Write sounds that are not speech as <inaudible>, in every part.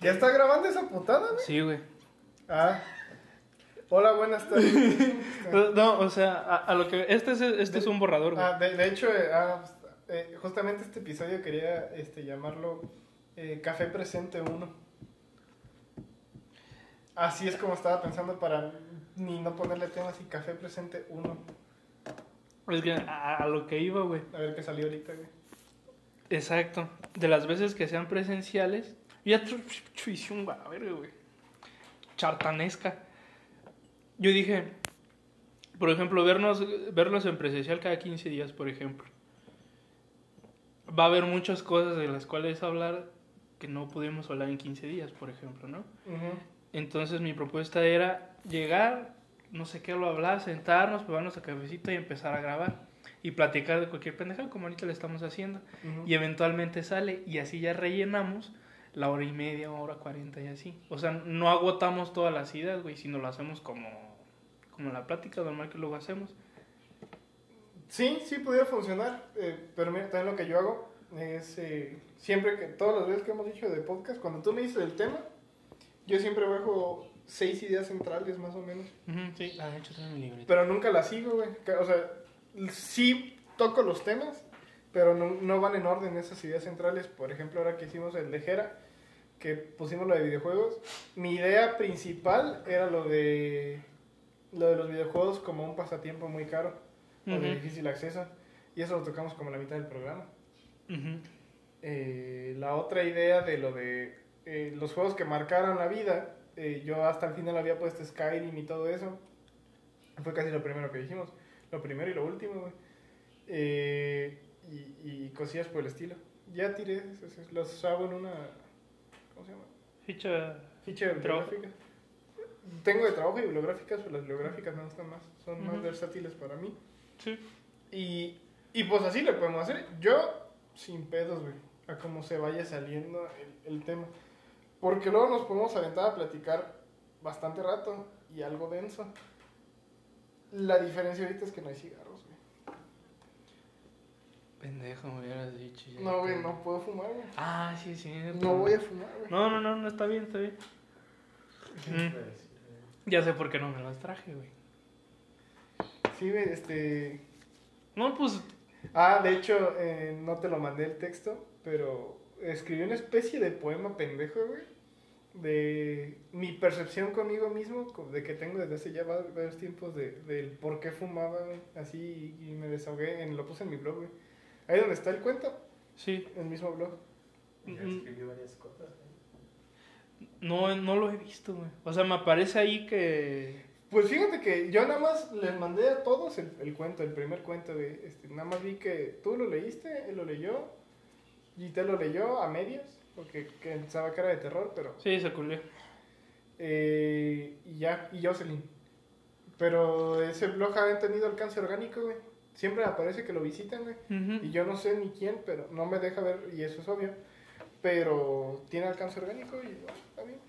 ¿Ya está grabando esa putada, güey? Sí, güey. Ah. Hola, buenas tardes. <laughs> No, o sea, a, a lo que. Este es, este es un borrador, güey. Ah, de, de hecho, eh, ah, pues, eh, justamente este episodio quería este, llamarlo eh, Café Presente 1. Así es como estaba pensando para ni no ponerle temas y Café Presente 1. Es que a, a lo que iba, güey. A ver qué salió ahorita, güey. Exacto. De las veces que sean presenciales. Ya hice un a ver, güey. Chartanesca. Yo dije, por ejemplo, vernos, verlos en presencial cada 15 días, por ejemplo. Va a haber muchas cosas de las cuales hablar que no pudimos hablar en 15 días, por ejemplo, ¿no? Entonces mi propuesta era llegar, no sé qué lo hablar, sentarnos, probarnos a cafecito y empezar a grabar. Y platicar de cualquier pendejada como ahorita le estamos haciendo. Y eventualmente sale y así ya rellenamos la hora y media, hora cuarenta y así. O sea, no agotamos todas las ideas, güey, sino lo hacemos como, como la plática normal que luego hacemos. Sí, sí pudiera funcionar, eh, pero mira, también lo que yo hago es, eh, siempre que, todas las veces que hemos dicho de podcast, cuando tú me dices el tema, yo siempre bajo seis ideas centrales más o menos, Ujú, sí, la de hecho tengo mi libreta. pero nunca las sigo, güey. O sea, sí toco los temas, pero no, no van en orden esas ideas centrales. Por ejemplo, ahora que hicimos el de Jera, que pusimos lo de videojuegos, mi idea principal era lo de, lo de los videojuegos como un pasatiempo muy caro o de difícil acceso, y eso lo tocamos como la mitad del programa. Ujú. Eh, la otra idea de lo de eh, los juegos que marcaron la vida, eh, yo hasta el final había puesto Skyrim y todo eso. Fue casi lo primero que dijimos. Lo primero y lo último. Eh, y, y cosillas por el estilo. Ya tiré, los hago en una. ¿Cómo se llama? Ficha. Ficha bibliográfica. Tengo de trabajo y bibliográficas, pero las bibliográficas me gustan más. Son más versátiles para mí. Sí. Y, y pues así le podemos hacer. Yo, sin pedos, güey. A cómo se vaya saliendo el, el tema. Porque luego nos podemos aventar a platicar bastante rato y algo denso. La diferencia ahorita es que no hay cigarros, güey. Pendejo, me hubieras dicho. ya No, güey, te- no puedo fumar, güey. Ah, sí, sí. No voy a fumar, güey. No, no, no, no, está bien, está bien. Mm. Ya sé por qué no me las traje, güey. Sí, güey, este... No, pues Ah, de hecho, eh, no te lo mandé el texto, pero escribí una especie de poema pendejo, güey. De mi percepción conmigo mismo, de que tengo desde hace ya va- varios tiempos de, del por qué fumaba, güey, así, y me desahogué, en, lo puse en mi blog, güey. Ahí donde está el cuento, sí. el mismo blog. Ya escribí varias cosas. ¿eh? No, no lo he visto, güey. O sea, me aparece ahí que. Pues fíjate que yo nada más les mandé a todos el, el cuento, el primer cuento, güey. Este, nada más vi que tú lo leíste, él lo leyó, y te lo leyó a medias, porque que pensaba que era de terror, pero... Sí, se culió. Eh, y ya, y Jocelyn. Pero ese blog ha tenido alcance orgánico, güey. Siempre aparece que lo visitan, güey. Y yo no sé ni quién, pero no me deja ver, y eso es obvio. Pero tiene alcance orgánico y bueno, está bien.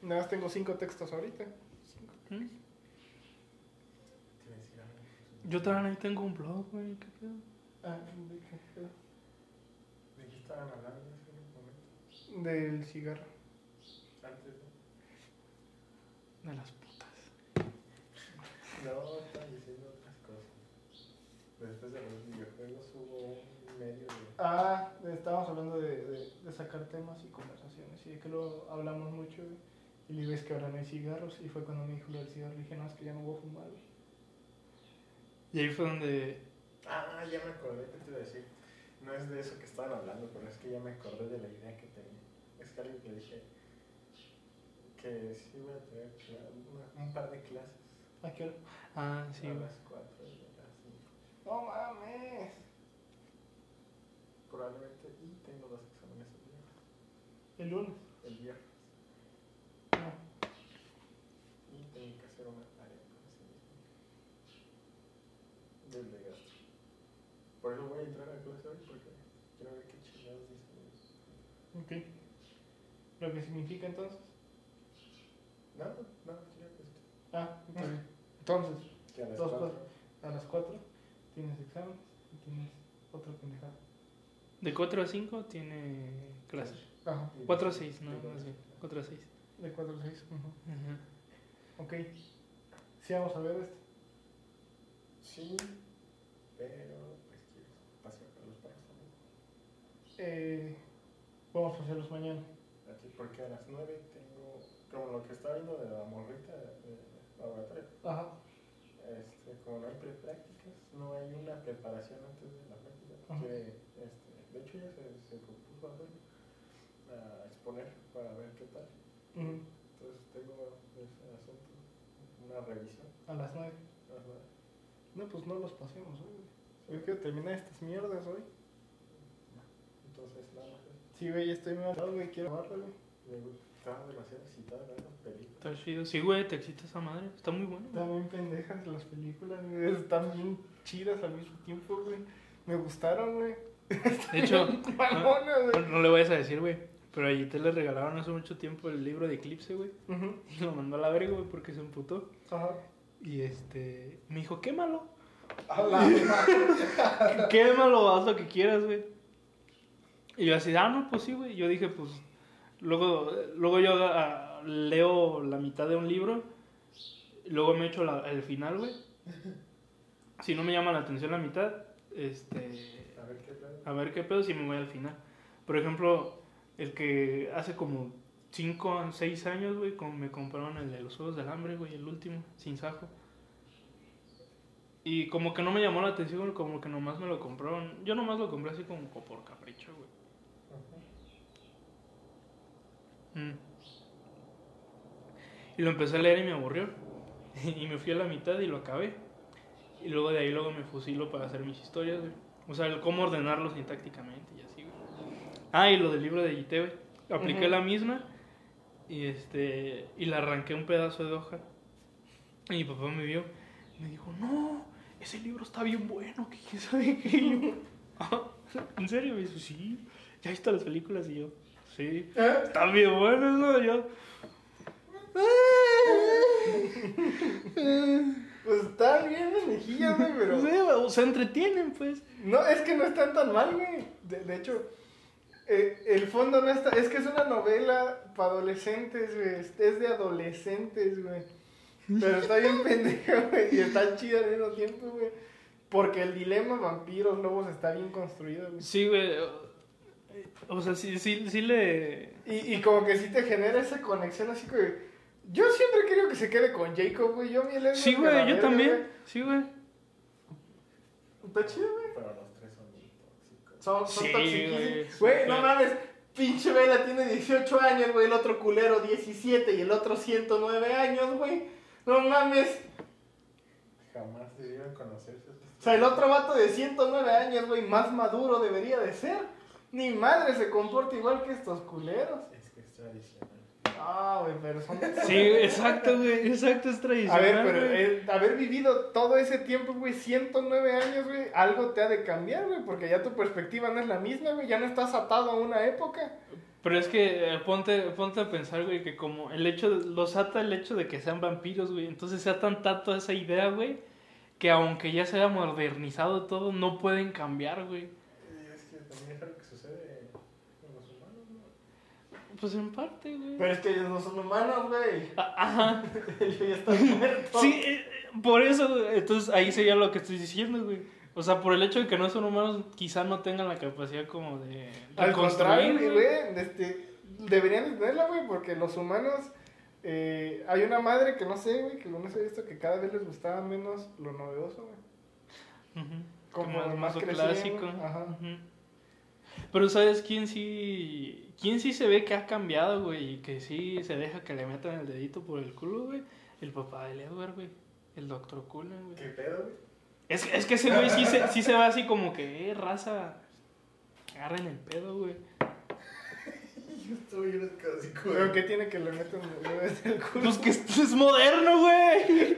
Nada más tengo cinco textos ahorita. Cinco. ¿Mm? Te iba a decir algo. Yo también ahí tengo un blog, güey. ¿Qué pedo? Ah, ¿de qué? ¿De qué estaban hablando en ese momento? Del cigarro. Antes, ¿no? De las putas. No, estaban diciendo. Después de los videojuegos hubo un medio de... Ah, estábamos hablando de, de, de sacar temas y conversaciones y de que lo hablamos mucho. Y le ves que ahora no hay cigarros y fue cuando me dijo lo del cigarro. Le dije, no, es que ya no voy a fumar. Y ahí fue donde. Ah, ya me acordé que te iba a decir. No es de eso que estaban hablando, pero es que ya me acordé de la idea que tenía. Es que alguien le dije que sí voy a tener un par de clases. ¿A qué hora? Ah, sí, a las 4 y a las 5. No mames. Probablemente. Y tengo dos exámenes el viernes. El lunes. El viernes. No. Y tengo que hacer una tarea ese mismo. Del de gastro. Por eso voy a entrar a clase hoy porque quiero ver qué chingados dicen ellos. Ok. ¿Lo que significa entonces? No, no, quiero que. Ah. Entonces, Que a las Dos cuatro. cosas. a las 4 tienes exámenes y tienes otra pendejada. De 4 a 5 tiene clases. Ajá. y- 4 a 6, no, más bien. 4 a 6. De 4 a 6. Ajá. Ok. Sí, vamos a ver este. Sí, pero pues quiero pasear con los perros también. Eh, vamos a hacerlos mañana. Aquí porque a las 9 tengo, como lo que está viendo de la morrita de laboratorio, Ajá. este, como no hay preprácticas, no hay una preparación antes de la práctica. Quiere, este, de hecho ya se, se propuso hacerlo, a exponer para ver qué tal. Entonces tengo ese asunto, una revisión. A las 9. a las nueve. No, pues no los pasemos hoy. güey. Yo quiero terminar estas mierdas hoy. Entonces nada más. Sí, güey, estoy mal, güey. Quiero amarlo, güey. Estaba demasiado excitado a ver las películas. Está chido. Sí, güey, te excita esa madre. Está muy bueno. Están bien pendejas las películas, güey. Están bien chidas al mismo tiempo, güey. Me gustaron, güey. De hecho, <laughs> Malonas, no, no le vayas a decir, güey. Pero allí te le regalaron hace mucho tiempo el libro de Eclipse, güey. Ujú. Y lo mandó a la verga, güey, porque se emputó. Ajá. Y este. Me dijo, quémalo. A la madre. <laughs> Quémalo, haz lo que quieras, güey. Y yo así, ah, no, pues sí, güey. Yo dije, pues. Luego, luego yo ah, leo la mitad de un libro. Luego me echo la- el final, güey. Si no me llama la atención la mitad, este. A ver qué pedo. A ver qué pedo si me voy al final. Por ejemplo, el que hace como 5 o 6 años, güey, como me compraron el de los Juegos del Hambre, güey, el último, sin sajo. Y como que no me llamó la atención, como que nomás me lo compraron. Yo nomás lo compré así como por capricho, güey. Ajá. Mm. Y lo empecé a leer y me aburrió. <laughs> y me fui a la mitad y lo acabé. Y luego de ahí luego me fusilo para hacer mis historias, güey. O sea, el cómo ordenarlos sintácticamente y así, güey. Ah, y lo del libro de Yite, güey. Apliqué la misma y este y le arranqué un pedazo de hoja. Y mi papá me vio y me dijo, no, ese libro está bien bueno, que quién sabe qué. <laughs> "Ah, ¿En serio? Me dijo, sí, ya he visto las películas y yo, sí. ¿Eh? Están bien buenos, ¿no? Yo. <laughs> Pues están bien las mejillas, güey, pero. Sí, o se entretienen, pues. No, es que no están tan mal, güey. De, de hecho, eh, el fondo no está. Es que es una novela para adolescentes, güey. Es es de adolescentes, güey. Pero está bien <laughs> pendeja, güey. Y está chida al mismo tiempo, güey. Porque el dilema vampiros lobos está bien construido, güey. Sí, güey. O sea, sí, sí, sí le. Y, y como que sí te genera esa conexión así que. Yo siempre he querido que se quede con Jacob, güey. Yo mi Edward Sí, güey, yo verga, también. Sí, güey. Está chido, güey. Pero los tres son muy tóxicos. Son, son Sí, toxiquísimos. güey. Güey, no mames. Pinche Vela tiene 18 años, güey. El otro culero 17 y el otro 109 años, güey. No mames. Jamás debieron conocerse. O sea, el otro vato de 109 años, güey, más maduro debería de ser. Ni madre se comporta igual que estos culeros. Es que es tradicional. Ah, güey, pero son... Sí, <laughs> exacto, güey. Exacto, es A tradicional. ver, pero eh, haber vivido todo ese tiempo, güey, 109 años, güey, algo te ha de cambiar, güey, porque ya tu perspectiva no es la misma, güey, ya no estás atado a una época. Pero es que eh, ponte, ponte a pensar, güey, que como el hecho, de- los ata el hecho de que sean vampiros, güey. Entonces se atan tanto a esa idea, güey, que aunque ya se haya modernizado todo, no pueden cambiar, güey. Y es que también es algo que sucede con los humanos, ¿no? Pues en parte, güey. Pero es que ellos no son humanos, güey. Ah, Ajá. <laughs> Ellos ya están muertos. Sí, eh, por eso, güey. entonces ahí sería lo que estoy diciendo, güey. O sea, por el hecho de que no son humanos, quizá no tengan la capacidad como de, de Al construir, contrario, güey, este, deberían de tenerla, güey, porque los humanos, eh, hay una madre que no sé, güey, que no sé visto que cada vez les gustaba menos lo novedoso, güey. Ujú. Como Como más clásico. ajá. Pero ¿sabes quién sí? ¿Quién sí se ve que ha cambiado, güey? Y que sí se deja que le metan el dedito por el culo, güey. El papá del Edward, güey. El doctor Cullen, güey. ¿Qué pedo, güey? Es, es que ese güey sí se, sí se va así como que, eh, raza. Agarren el pedo, güey. <laughs> Yo estoy bien casi Pero ¿qué tiene que le metan el culo? Pues que esto es moderno, güey.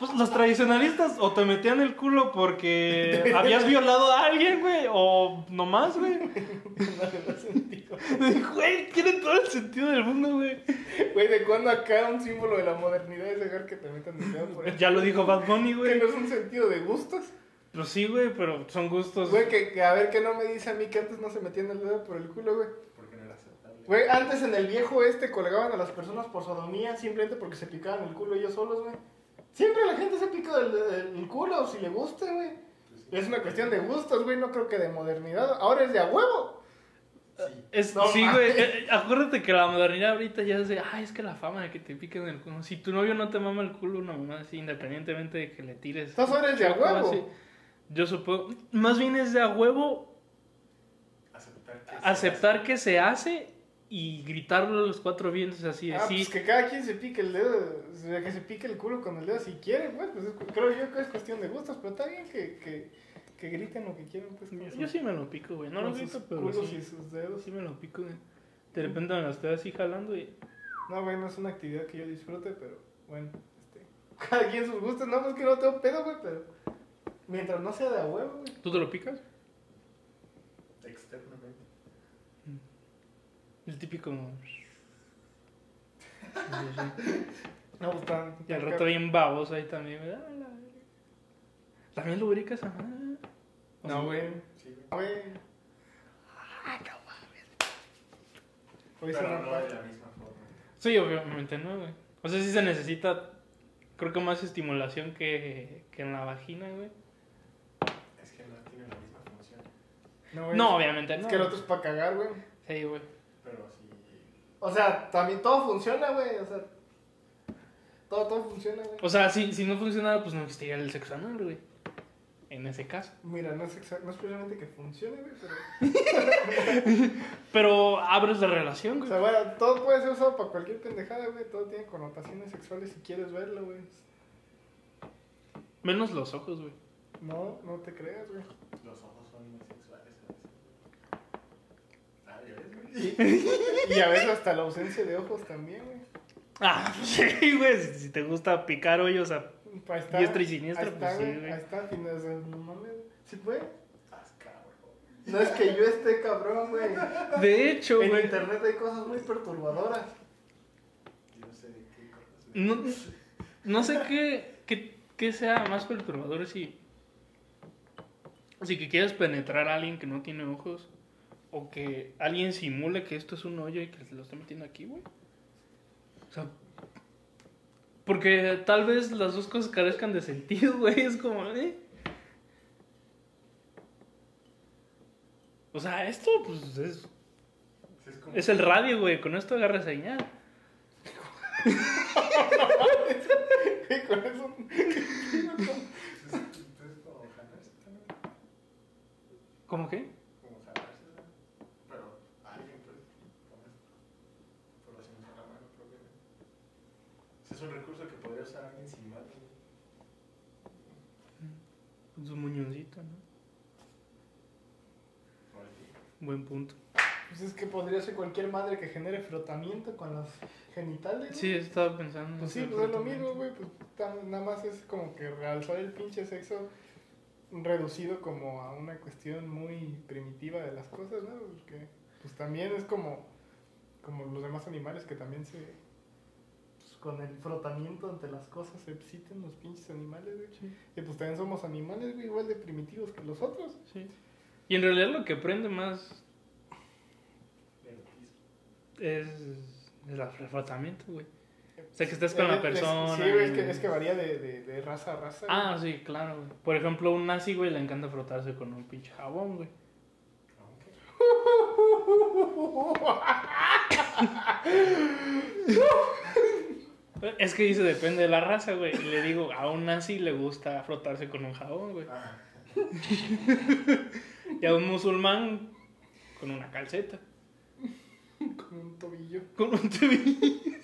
Pues los tradicionalistas o te metían el culo porque habías violado a alguien, güey, o nomás, güey. <laughs> No sentido. <laughs> Güey, tiene todo el sentido del mundo, güey. Güey, ¿de cuándo acá un símbolo de la modernidad es dejar que te metan el dedo por el Ya lo dijo Bad Bunny, Que güey. no es un sentido de gustos. Pues sí, güey, pero son gustos. Güey, que, que a ver, que no me dice a mí que antes no se metían el dedo por el culo, güey. Porque no era aceptable. Güey, antes en el viejo este colgaban a las personas por sodomía simplemente porque se picaban el culo ellos solos, güey. Siempre la gente se pica el, el- el culo si le gusta, güey. Pues sí. Es una cuestión de gustos, güey, no creo que de modernidad. Ahora es de a huevo. Sí. Es, No sí, güey. eh, acuérdate que la modernidad ahorita ya es de, ay, es que la fama de que te piquen el culo. Si tu novio no te mama el culo, una mamá así, independientemente de que le tires. Entonces ahora es de a huevo. así. Yo supongo. Más bien es de a huevo Aceptar que, se aceptar que se hace y gritarlo a los cuatro vientos así de Ah, sí. pues que cada quien se pique el dedo, o sea, que se pique el culo con el dedo si quiere, pues, pues es- creo yo que es cuestión de gustos, pero está bien que, que, que griten lo que quieran, pues. Yo, yo sí me lo pico, güey. No con lo grito, pero culos sí, y sus dedos. sí me lo pico, güey. De repente me la estoy así jalando y... No, güey, no es una actividad que yo disfrute, pero bueno, este, <laughs> cada quien sus gustos, no, pues que no tengo pedo, güey, pero mientras no sea de a huevo, güey. ¿Tú te lo picas? Externamente. El típico... <laughs> No, pues tan. Y al rato bien baboso ahí también, güey. Ah. ¿También lubricas a? No, güey. Sí, güey. Güey. Hoy se Pero me no de la misma forma. Sí, obviamente no, güey. O sea, sí se necesita, creo que más estimulación que, que en la vagina, güey. Es que no tiene la misma función. No, güey. No, obviamente Es no. que el otro es para cagar, güey. Sí, güey. Pero sí. O sea, también todo funciona, güey. O sea, todo, todo funciona, güey. O sea, si, si no funcionara, pues no existiría el sexo anal, güey. En ese caso. Mira, no es, exact- no es precisamente que funcione, güey, pero. <laughs> Pero abres la relación, O güey. sea, bueno, todo puede ser usado para cualquier pendejada, güey. Todo tiene connotaciones sexuales si quieres verlo, güey. Menos los ojos, güey. No, no te creas, güey. Los ojos son muy sexuales a veces. güey. Ah, ya ves, güey. Y, y a veces hasta la ausencia de ojos también, güey. Ah, <laughs> sí, güey. Si si te gusta picar hoyos a... Está. Diestra y siniestra, ahí está, pues sí, güey. Ahí está, no es que yo esté cabrón, güey. De hecho, En güey. internet hay cosas muy perturbadoras. Yo no sé de qué cosas. No, no sé qué, qué, qué sea más perturbador si... Si que quieres penetrar a alguien que no tiene ojos o que alguien simule que esto es un hoyo y que se lo está metiendo aquí, güey. O sea, porque tal vez las dos cosas carezcan de sentido, <laughs> güey. Es como, ¿eh? O sea, esto, pues, es, es como. es el radio, güey. Con esto agarra señal. <laughs> Con eso. <laughs> ¿Cómo qué? Como jalarse, ¿no? Pero alguien, pues. Con esto. Por así no la mano, propiamente. Ese es un recurso que podría usar alguien sin mano. Con su muñoncito, ¿no? Buen punto. Pues es que podría ser cualquier madre que genere frotamiento con las genitales. Sí, estaba pensando. Pues sí, pues es lo mismo, güey. Pues nada más es como que realzar el pinche sexo reducido como a una cuestión muy primitiva de las cosas, ¿no? Porque pues también es como, como los demás animales que también se... con el frotamiento ante las cosas se exciten los pinches animales, güey. Sí, Y pues también somos animales, güey, igual de primitivos que los otros. sí. Y en realidad lo que prende más es el frotamiento, güey. O sea, que estés con Eh, la es- persona. Sí, güey, es que, es que varía de, de, de raza a raza. güey. Ah, sí, claro, güey. Por ejemplo, un nazi, güey, le encanta frotarse con un pinche jabón, güey. Aunque. <laughs> <laughs> Es que dice, depende de la raza, güey. Y le digo, a un nazi le gusta frotarse con un jabón, güey. Ah, <laughs> Y a un musulmán con una calceta. Con un tobillo. Con un tobillo. <laughs>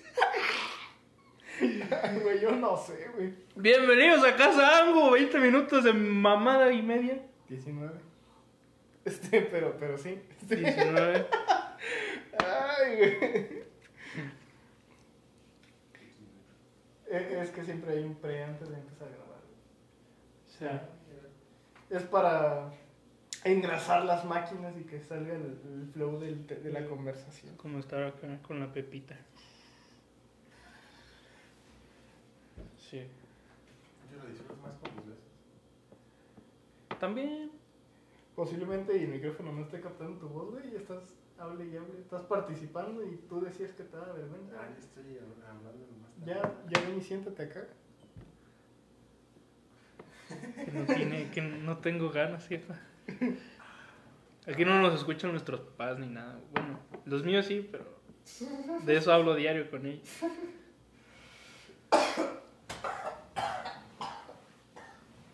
Ay, güey, yo no sé, güey. Bienvenidos a Casa Ango, 20 minutos de mamada y media. 19. Este, pero, pero sí. Este, 19. <laughs> Ay, güey. Eh, Es que siempre hay un pre antes de empezar a grabar. O sea, Es para engrasar las máquinas y que salga el, el flow del- de la conversación. como estar acá con la pepita. Sí. yo lo disfruto más con los besos. También. Posiblemente y el micrófono no esté captando tu voz, güey, y estás hable y hable. Estás participando y tú decías que te da vergüenza. Ah, yo estoy hab- hablando nomás. Ya, ya ven y siéntate acá. Que no, tiene, que no tengo ganas, jefa. Aquí no nos escuchan nuestros papás ni nada. Bueno, los míos sí, pero de eso hablo diario con ellos.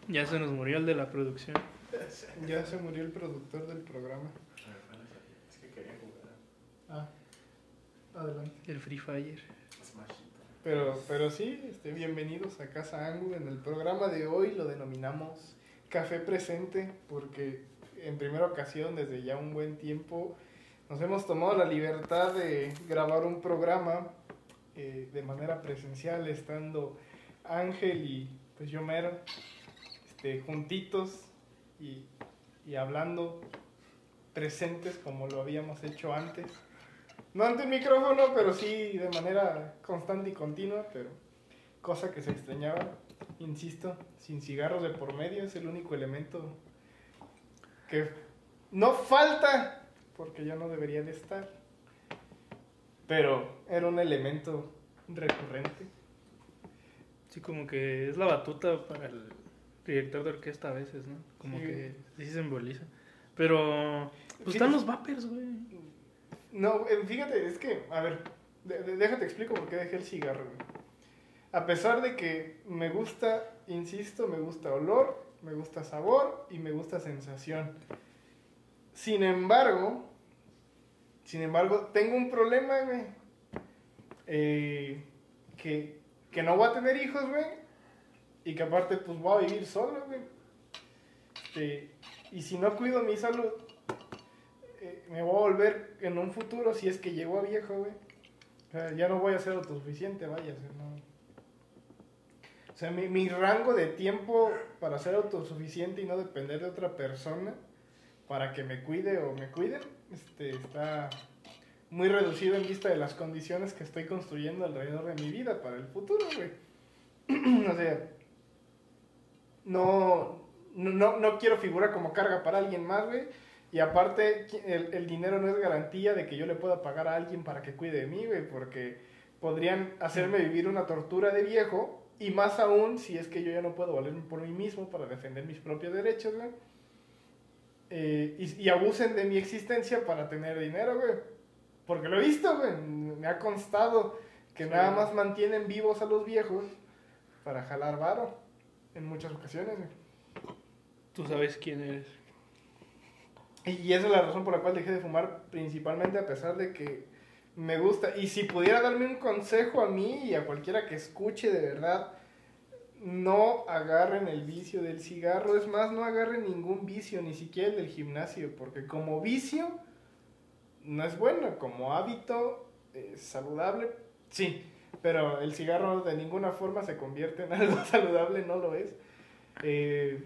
Ya se nos murió el de la producción. Ya se murió el productor del programa. A ver, ¿cuál es el- Es que quería jugar Ah, adelante. El Free Fire. Pero, pero sí, este, bienvenidos a Casa Angu. En el programa de hoy lo denominamos Café Presente porque en primera ocasión, desde ya un buen tiempo, nos hemos tomado la libertad de grabar un programa eh, de manera presencial, estando Ángel y pues yo mero, este, juntitos y, y hablando presentes como lo habíamos hecho antes. No ante el micrófono, pero sí de manera constante y continua, pero cosa que se extrañaba, insisto, sin cigarros de por medio, es el único elemento que no falta, porque ya no debería de estar, pero era un elemento recurrente. Sí, como que es la batuta para el director de orquesta a veces, ¿no? Como Sí. que sí se emboliza. Pero, pues están los vapers, güey. No, eh, fíjate, es que, a ver, déjate explico por qué dejé el cigarro. A pesar de que me gusta, insisto, me gusta olor, me gusta sabor y me gusta sensación. Sin embargo, sin embargo, tengo un problema, güey. Eh, que, que no voy a tener hijos, güey. Y que aparte, pues voy a vivir solo, güey. Este, y si no cuido mi salud, me voy a volver en un futuro, si es que llego a viejo, güey. Ya no voy a ser autosuficiente, vaya. O sea, mi, mi rango de tiempo para ser autosuficiente y no depender de otra persona para que me cuide o me cuiden, este, está muy reducido en vista de las condiciones que estoy construyendo alrededor de mi vida para el futuro, güey. <clears throat> o sea, no, no, no, quiero figurar como carga para alguien más, güey. Y aparte, el, el dinero no es garantía de que yo le pueda pagar a alguien para que cuide de mí, güey, porque podrían hacerme vivir una tortura de viejo, y más aún si es que yo ya no puedo valerme por mí mismo para defender mis propios derechos, güey. Eh, y, y abusen de mi existencia para tener dinero, güey. Porque lo he visto, güey. Me ha constado que Sí. nada más mantienen vivos a los viejos para jalar varo en muchas ocasiones, güey. Tú sabes quién eres. Y esa es la razón por la cual dejé de fumar, principalmente a pesar de que me gusta. Y si pudiera darme un consejo a mí y a cualquiera que escuche de verdad, no agarren el vicio del cigarro. Es más, no agarren ningún vicio, ni siquiera el del gimnasio, porque como vicio no es bueno, como hábito es saludable, sí. Pero el cigarro de ninguna forma se convierte en <laughs> algo saludable, no lo es. Eh,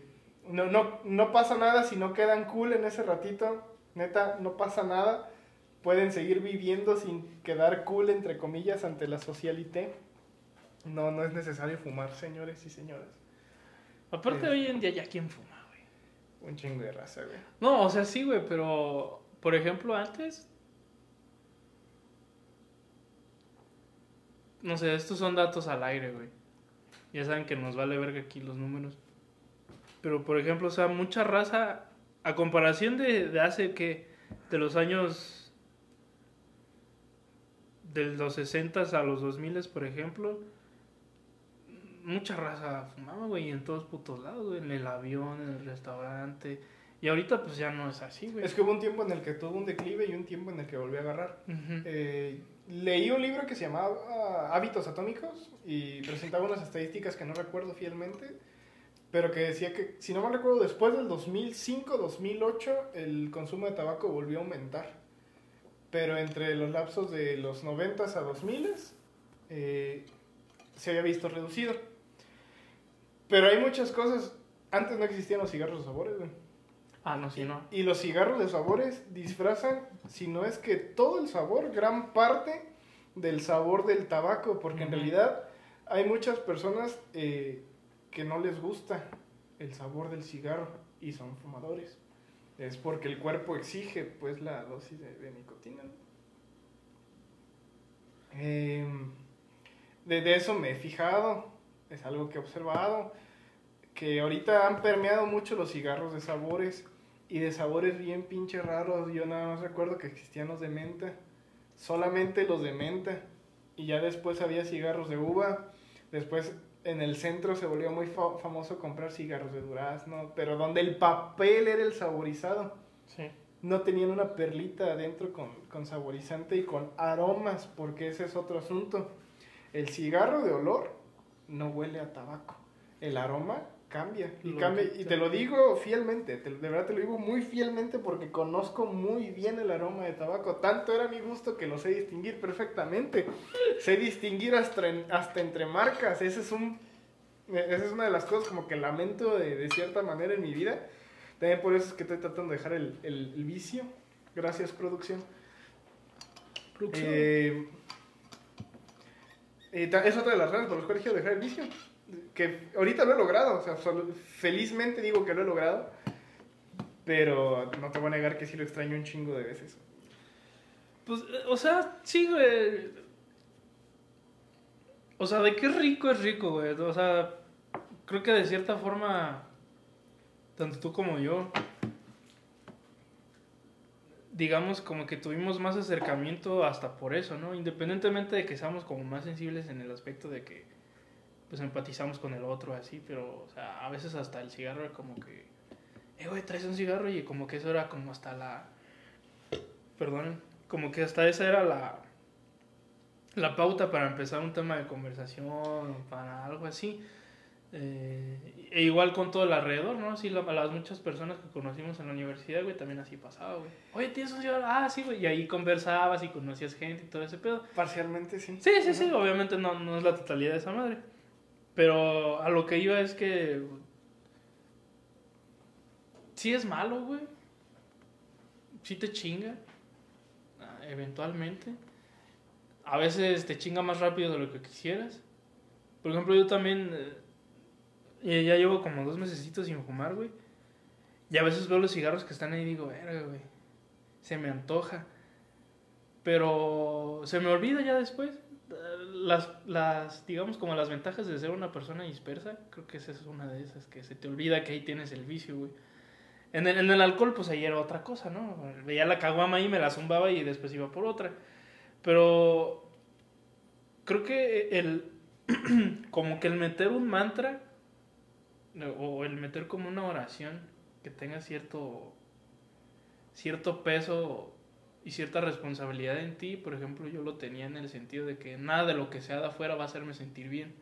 no, no, no pasa nada si no quedan cool en ese ratito. Neta, no pasa nada. Pueden seguir viviendo sin quedar cool, entre comillas, ante la socialité. No, no es necesario fumar, señores y señoras. Aparte, Eh. hoy en día ya quién fuma, güey. Un chingo de raza, güey. No, o sea, sí, güey, pero, por ejemplo, antes... No sé, estos son datos al aire, güey. Ya saben que nos vale verga aquí los números. Pero, por ejemplo, o sea, mucha raza, a comparación de, de hace que, de los años, de los 60 a los 2000, por ejemplo, mucha raza fumaba, güey, en todos putos lados, güey, en el avión, en el restaurante. Y ahorita, pues ya no es así, güey. Es que hubo un tiempo en el que tuvo un declive y un tiempo en el que volvió a agarrar. Eh, leí un libro que se llamaba ah, Hábitos Atómicos y presentaba unas estadísticas que no recuerdo fielmente, pero que decía que, si no mal recuerdo, después del 2005-2008 el consumo de tabaco volvió a aumentar. Pero entre los lapsos de los 90 a 2000 eh, se había visto reducido. Pero hay muchas cosas. Antes no existían los cigarros de sabores, güey. Ah, no, sí, no. Y los cigarros de sabores disfrazan, si no es que todo el sabor, gran parte del sabor del tabaco, porque en realidad hay muchas personas eh, que no les gusta el sabor del cigarro y son fumadores. es porque el cuerpo exige pues la dosis de, nicotina. Em, de, de eso me he fijado, es algo que he observado, que ahorita han permeado mucho los cigarros de sabores y de sabores bien pinche raros. Yo nada más recuerdo que existían los de menta, solamente los de menta, y ya después había cigarros de uva. Después en el centro se volvió muy fa- famoso comprar cigarros de durazno, pero donde el papel era el saborizado. Sí. No tenían una perlita adentro con, con saborizante y con aromas, porque ese es otro asunto. El cigarro de olor no huele a tabaco. El aroma cambia. Y, Lo cambia, y te lo digo fielmente, te- de verdad te lo digo muy fielmente porque conozco muy bien el aroma de tabaco. Tanto era mi gusto que lo sé distinguir perfectamente. sé distinguir hasta, en- hasta entre marcas. Ese es un, esa es una de las cosas como que lamento de, de cierta manera en mi vida. También por eso es que estoy tratando de dejar el, el- el vicio. Gracias, producción. Producción. Eh, eh, es otra de las razones por las cuales quiero dejar el vicio. Que ahorita lo he logrado. O sea, felizmente digo que lo he logrado. Pero no te voy a negar que sí lo extraño un chingo de veces. Pues, eh, o sea, sí, güey. O sea, de qué rico es rico, güey. O sea, creo que de cierta forma, tanto tú como yo, digamos como que tuvimos más acercamiento hasta por eso, ¿no? Independientemente de que seamos como más sensibles en el aspecto de que, pues, empatizamos con el otro, así, pero, o sea, a veces hasta el cigarro era como que, eh, güey, traes un cigarro y como que eso era como hasta la perdón, como que hasta esa era la, la pauta para empezar un tema de conversación, o para algo así. Eh, e igual con todo el alrededor, ¿no? Así la- las muchas personas que conocimos en la universidad, güey, también así pasaba, güey. Oye, ¿tienes un cigarro? Ah, sí, güey. Y ahí conversabas y conocías gente y todo ese pedo. Parcialmente sí. Sí, sí, sí, obviamente no, no es la totalidad de esa madre. Pero a lo que iba es que. Sí es malo, güey. Sí te chinga. ah, Eventualmente. A veces te chinga más rápido de lo que quisieras. Por ejemplo, yo también. eh, ya- ya llevo como dos mesecitos sin fumar, güey. Y a veces veo los cigarros que están ahí y digo, verga, güey. Se me antoja. Pero se me olvida ya después. Eh, Las, las, digamos, como las ventajas de ser una persona dispersa, creo que esa es una de esas, que se te olvida que ahí tienes el vicio, güey. En el, en el alcohol, pues ahí era otra cosa, ¿no? Veía la caguama ahí, me la zumbaba y después iba por otra. Pero creo que el, <clears throat> como que el meter un mantra, o el meter como una oración que tenga cierto, cierto peso y cierta responsabilidad en ti, por ejemplo, yo lo tenía en el sentido de que nada de lo que sea de afuera va a hacerme sentir bien.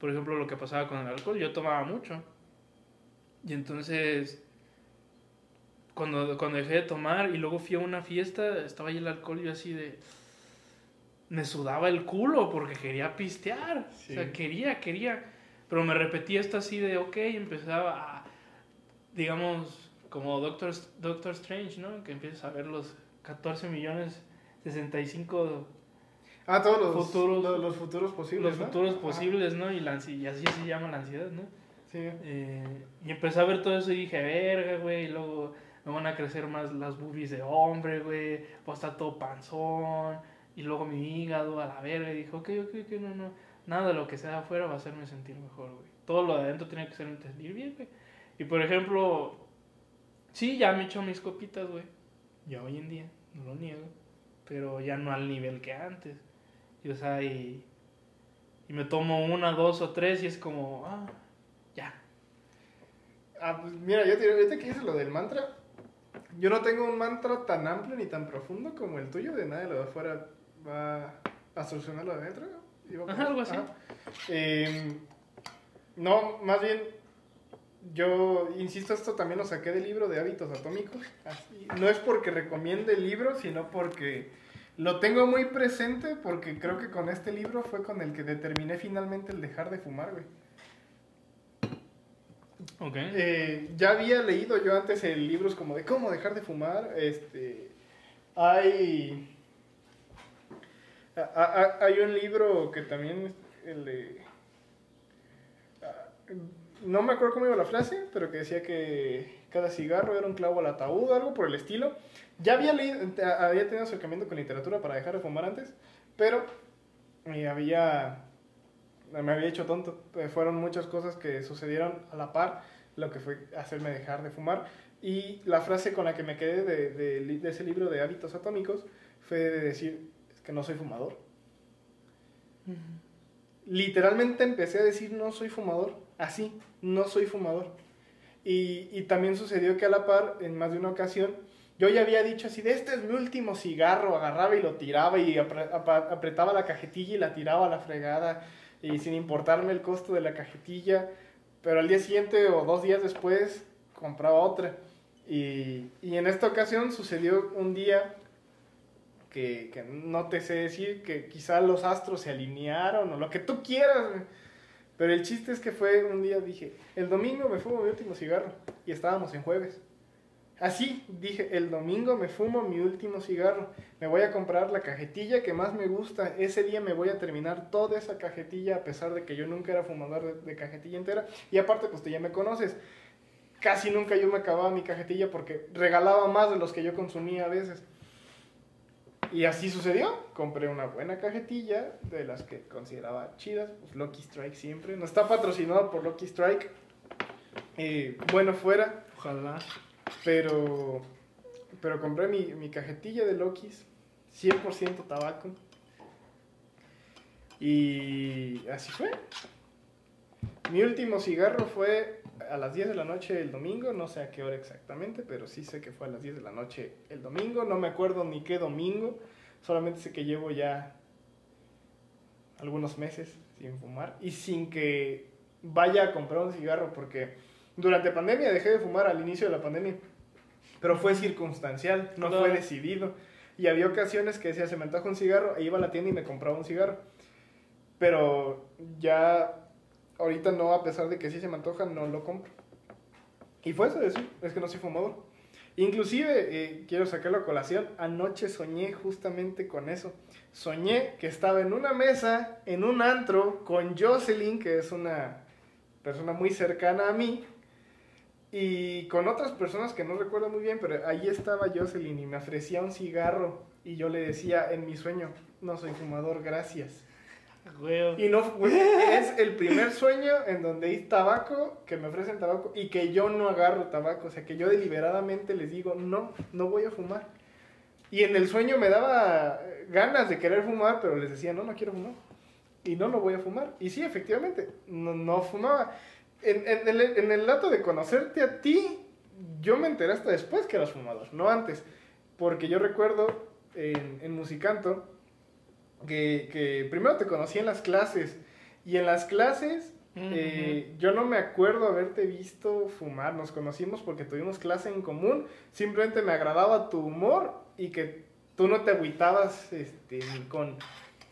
Por ejemplo, lo que pasaba con el alcohol, yo tomaba mucho. Y entonces, cuando, cuando dejé de tomar y luego fui a una fiesta, estaba ahí el alcohol y yo así de... Me sudaba el culo porque quería pistear. Sí. O sea, quería, quería. Pero me repetía esto así de, ok, empezaba a, digamos, como Doctor, Doctor Strange, ¿no? Que empiezas a ver los 14 millones 65 Ah, todos los Futuros- los, los futuros posibles. los ¿no? futuros Ajá. posibles, ¿no? Y, la y así se llama la ansiedad, ¿no? Sí. Eh, y empecé a ver todo eso y dije, verga, güey, y luego me van a crecer más las boobies de hombre, güey, voy a estar todo panzón, y luego mi hígado a la verga, y dije, ok, ok, ok, no, no, nada de lo que sea de afuera va a hacerme sentir mejor, güey. Todo lo de adentro tiene que hacerme sentir bien, güey. Y por ejemplo, sí, ya me echo mis copitas, güey, ya hoy en día, no lo niego, pero ya no al nivel que antes. Y o sea, y, y me tomo una, dos o tres y es como, ah, ya. Ah, pues mira, yo te ahorita que dices lo del mantra, yo no tengo un mantra tan amplio ni tan profundo como el tuyo, de nada de lo de afuera va a solucionar lo de adentro. Ajá, algo así. Eh, no, más bien, yo insisto, esto también lo saqué del libro de hábitos atómicos. Así, no es porque recomiende el libro, sino porque lo tengo muy presente, porque creo que con este libro fue con el que determiné finalmente el dejar de fumar, güey. Ok. Eh, ya había leído yo antes el libros como de cómo dejar de fumar. Este, hay, a- a- a- hay un libro que también, el de, ah, no me acuerdo cómo iba la frase, pero que decía que cada cigarro era un clavo al ataúd, algo por el estilo. Ya había leído, había tenido acercamiento con literatura para dejar de fumar antes, pero eh, había, me había hecho tonto. Eh, Fueron muchas cosas que sucedieron a la par, lo que fue hacerme dejar de fumar. Y la frase con la que me quedé de, de ese libro de hábitos atómicos fue de decir, es que no soy fumador. Literalmente empecé a decir no soy fumador, así, no soy fumador. Y, y también sucedió que a la par, en más de una ocasión, yo ya había dicho así, de este es mi último cigarro, agarraba y lo tiraba y apretaba la cajetilla y la tiraba a la fregada, y sin importarme el costo de la cajetilla, pero al día siguiente o dos días después compraba otra. Y, y en esta ocasión sucedió un día que, que no te sé decir, que quizá los astros se alinearon o lo que tú quieras. Pero el chiste es que fue un día, dije, el domingo me fumo mi último cigarro y estábamos en jueves. Así dije, el domingo me fumo mi último cigarro, me voy a comprar la cajetilla que más me gusta, ese día me voy a terminar toda esa cajetilla a pesar de que yo nunca era fumador de, cajetilla entera y aparte pues tú ya me conoces, casi nunca yo me acababa mi cajetilla porque regalaba más de los que yo consumía a veces. Y así sucedió. Compré una buena cajetilla de las que consideraba chidas. Pues Lucky Strike siempre. No está patrocinado por Lucky Strike. Eh, bueno, fuera. Ojalá. Pero, pero compré mi, mi cajetilla de Lokis. 100% tabaco. Y así fue. Mi último cigarro fue a las 10 de la noche el domingo, no sé a qué hora exactamente, pero sí sé que fue a las 10 de la noche el domingo, no me acuerdo ni qué domingo, solamente sé que llevo ya algunos meses sin fumar y sin que vaya a comprar un cigarro porque durante pandemia dejé de fumar al inicio de la pandemia, pero fue circunstancial, no fue decidido. Y había ocasiones que decía, se me antoja un cigarro, e iba a la tienda y me compraba un cigarro. Pero ya ahorita no, a pesar de que sí se me antoja, no lo compro. Y fue eso eso, es que no soy fumador. Inclusive, eh, quiero sacarlo a colación, anoche soñé justamente con eso. Soñé que estaba en una mesa, en un antro, con Jocelyn, que es una persona muy cercana a mí, y con otras personas que no recuerdo muy bien, pero ahí estaba Jocelyn y me ofrecía un cigarro y yo le decía en mi sueño, no soy fumador, gracias. Y no, es el primer sueño en donde hay tabaco, que me ofrecen tabaco y que yo no agarro tabaco, o sea, que yo deliberadamente les digo, no, no voy a fumar. Y en el sueño me daba ganas de querer fumar, pero les decía, no, no quiero fumar. Y no, no voy a fumar. Y sí, efectivamente, no, no fumaba. En, en el, en el dato de conocerte a ti, yo me enteré hasta después que eras fumador, no antes. Porque yo recuerdo en, en Musicanto que, que primero te conocí en las clases. Y en las clases eh, yo no me acuerdo haberte visto fumar. Nos conocimos porque tuvimos clase en común. Simplemente me agradaba tu humor y que tú no te agüitabas este, con,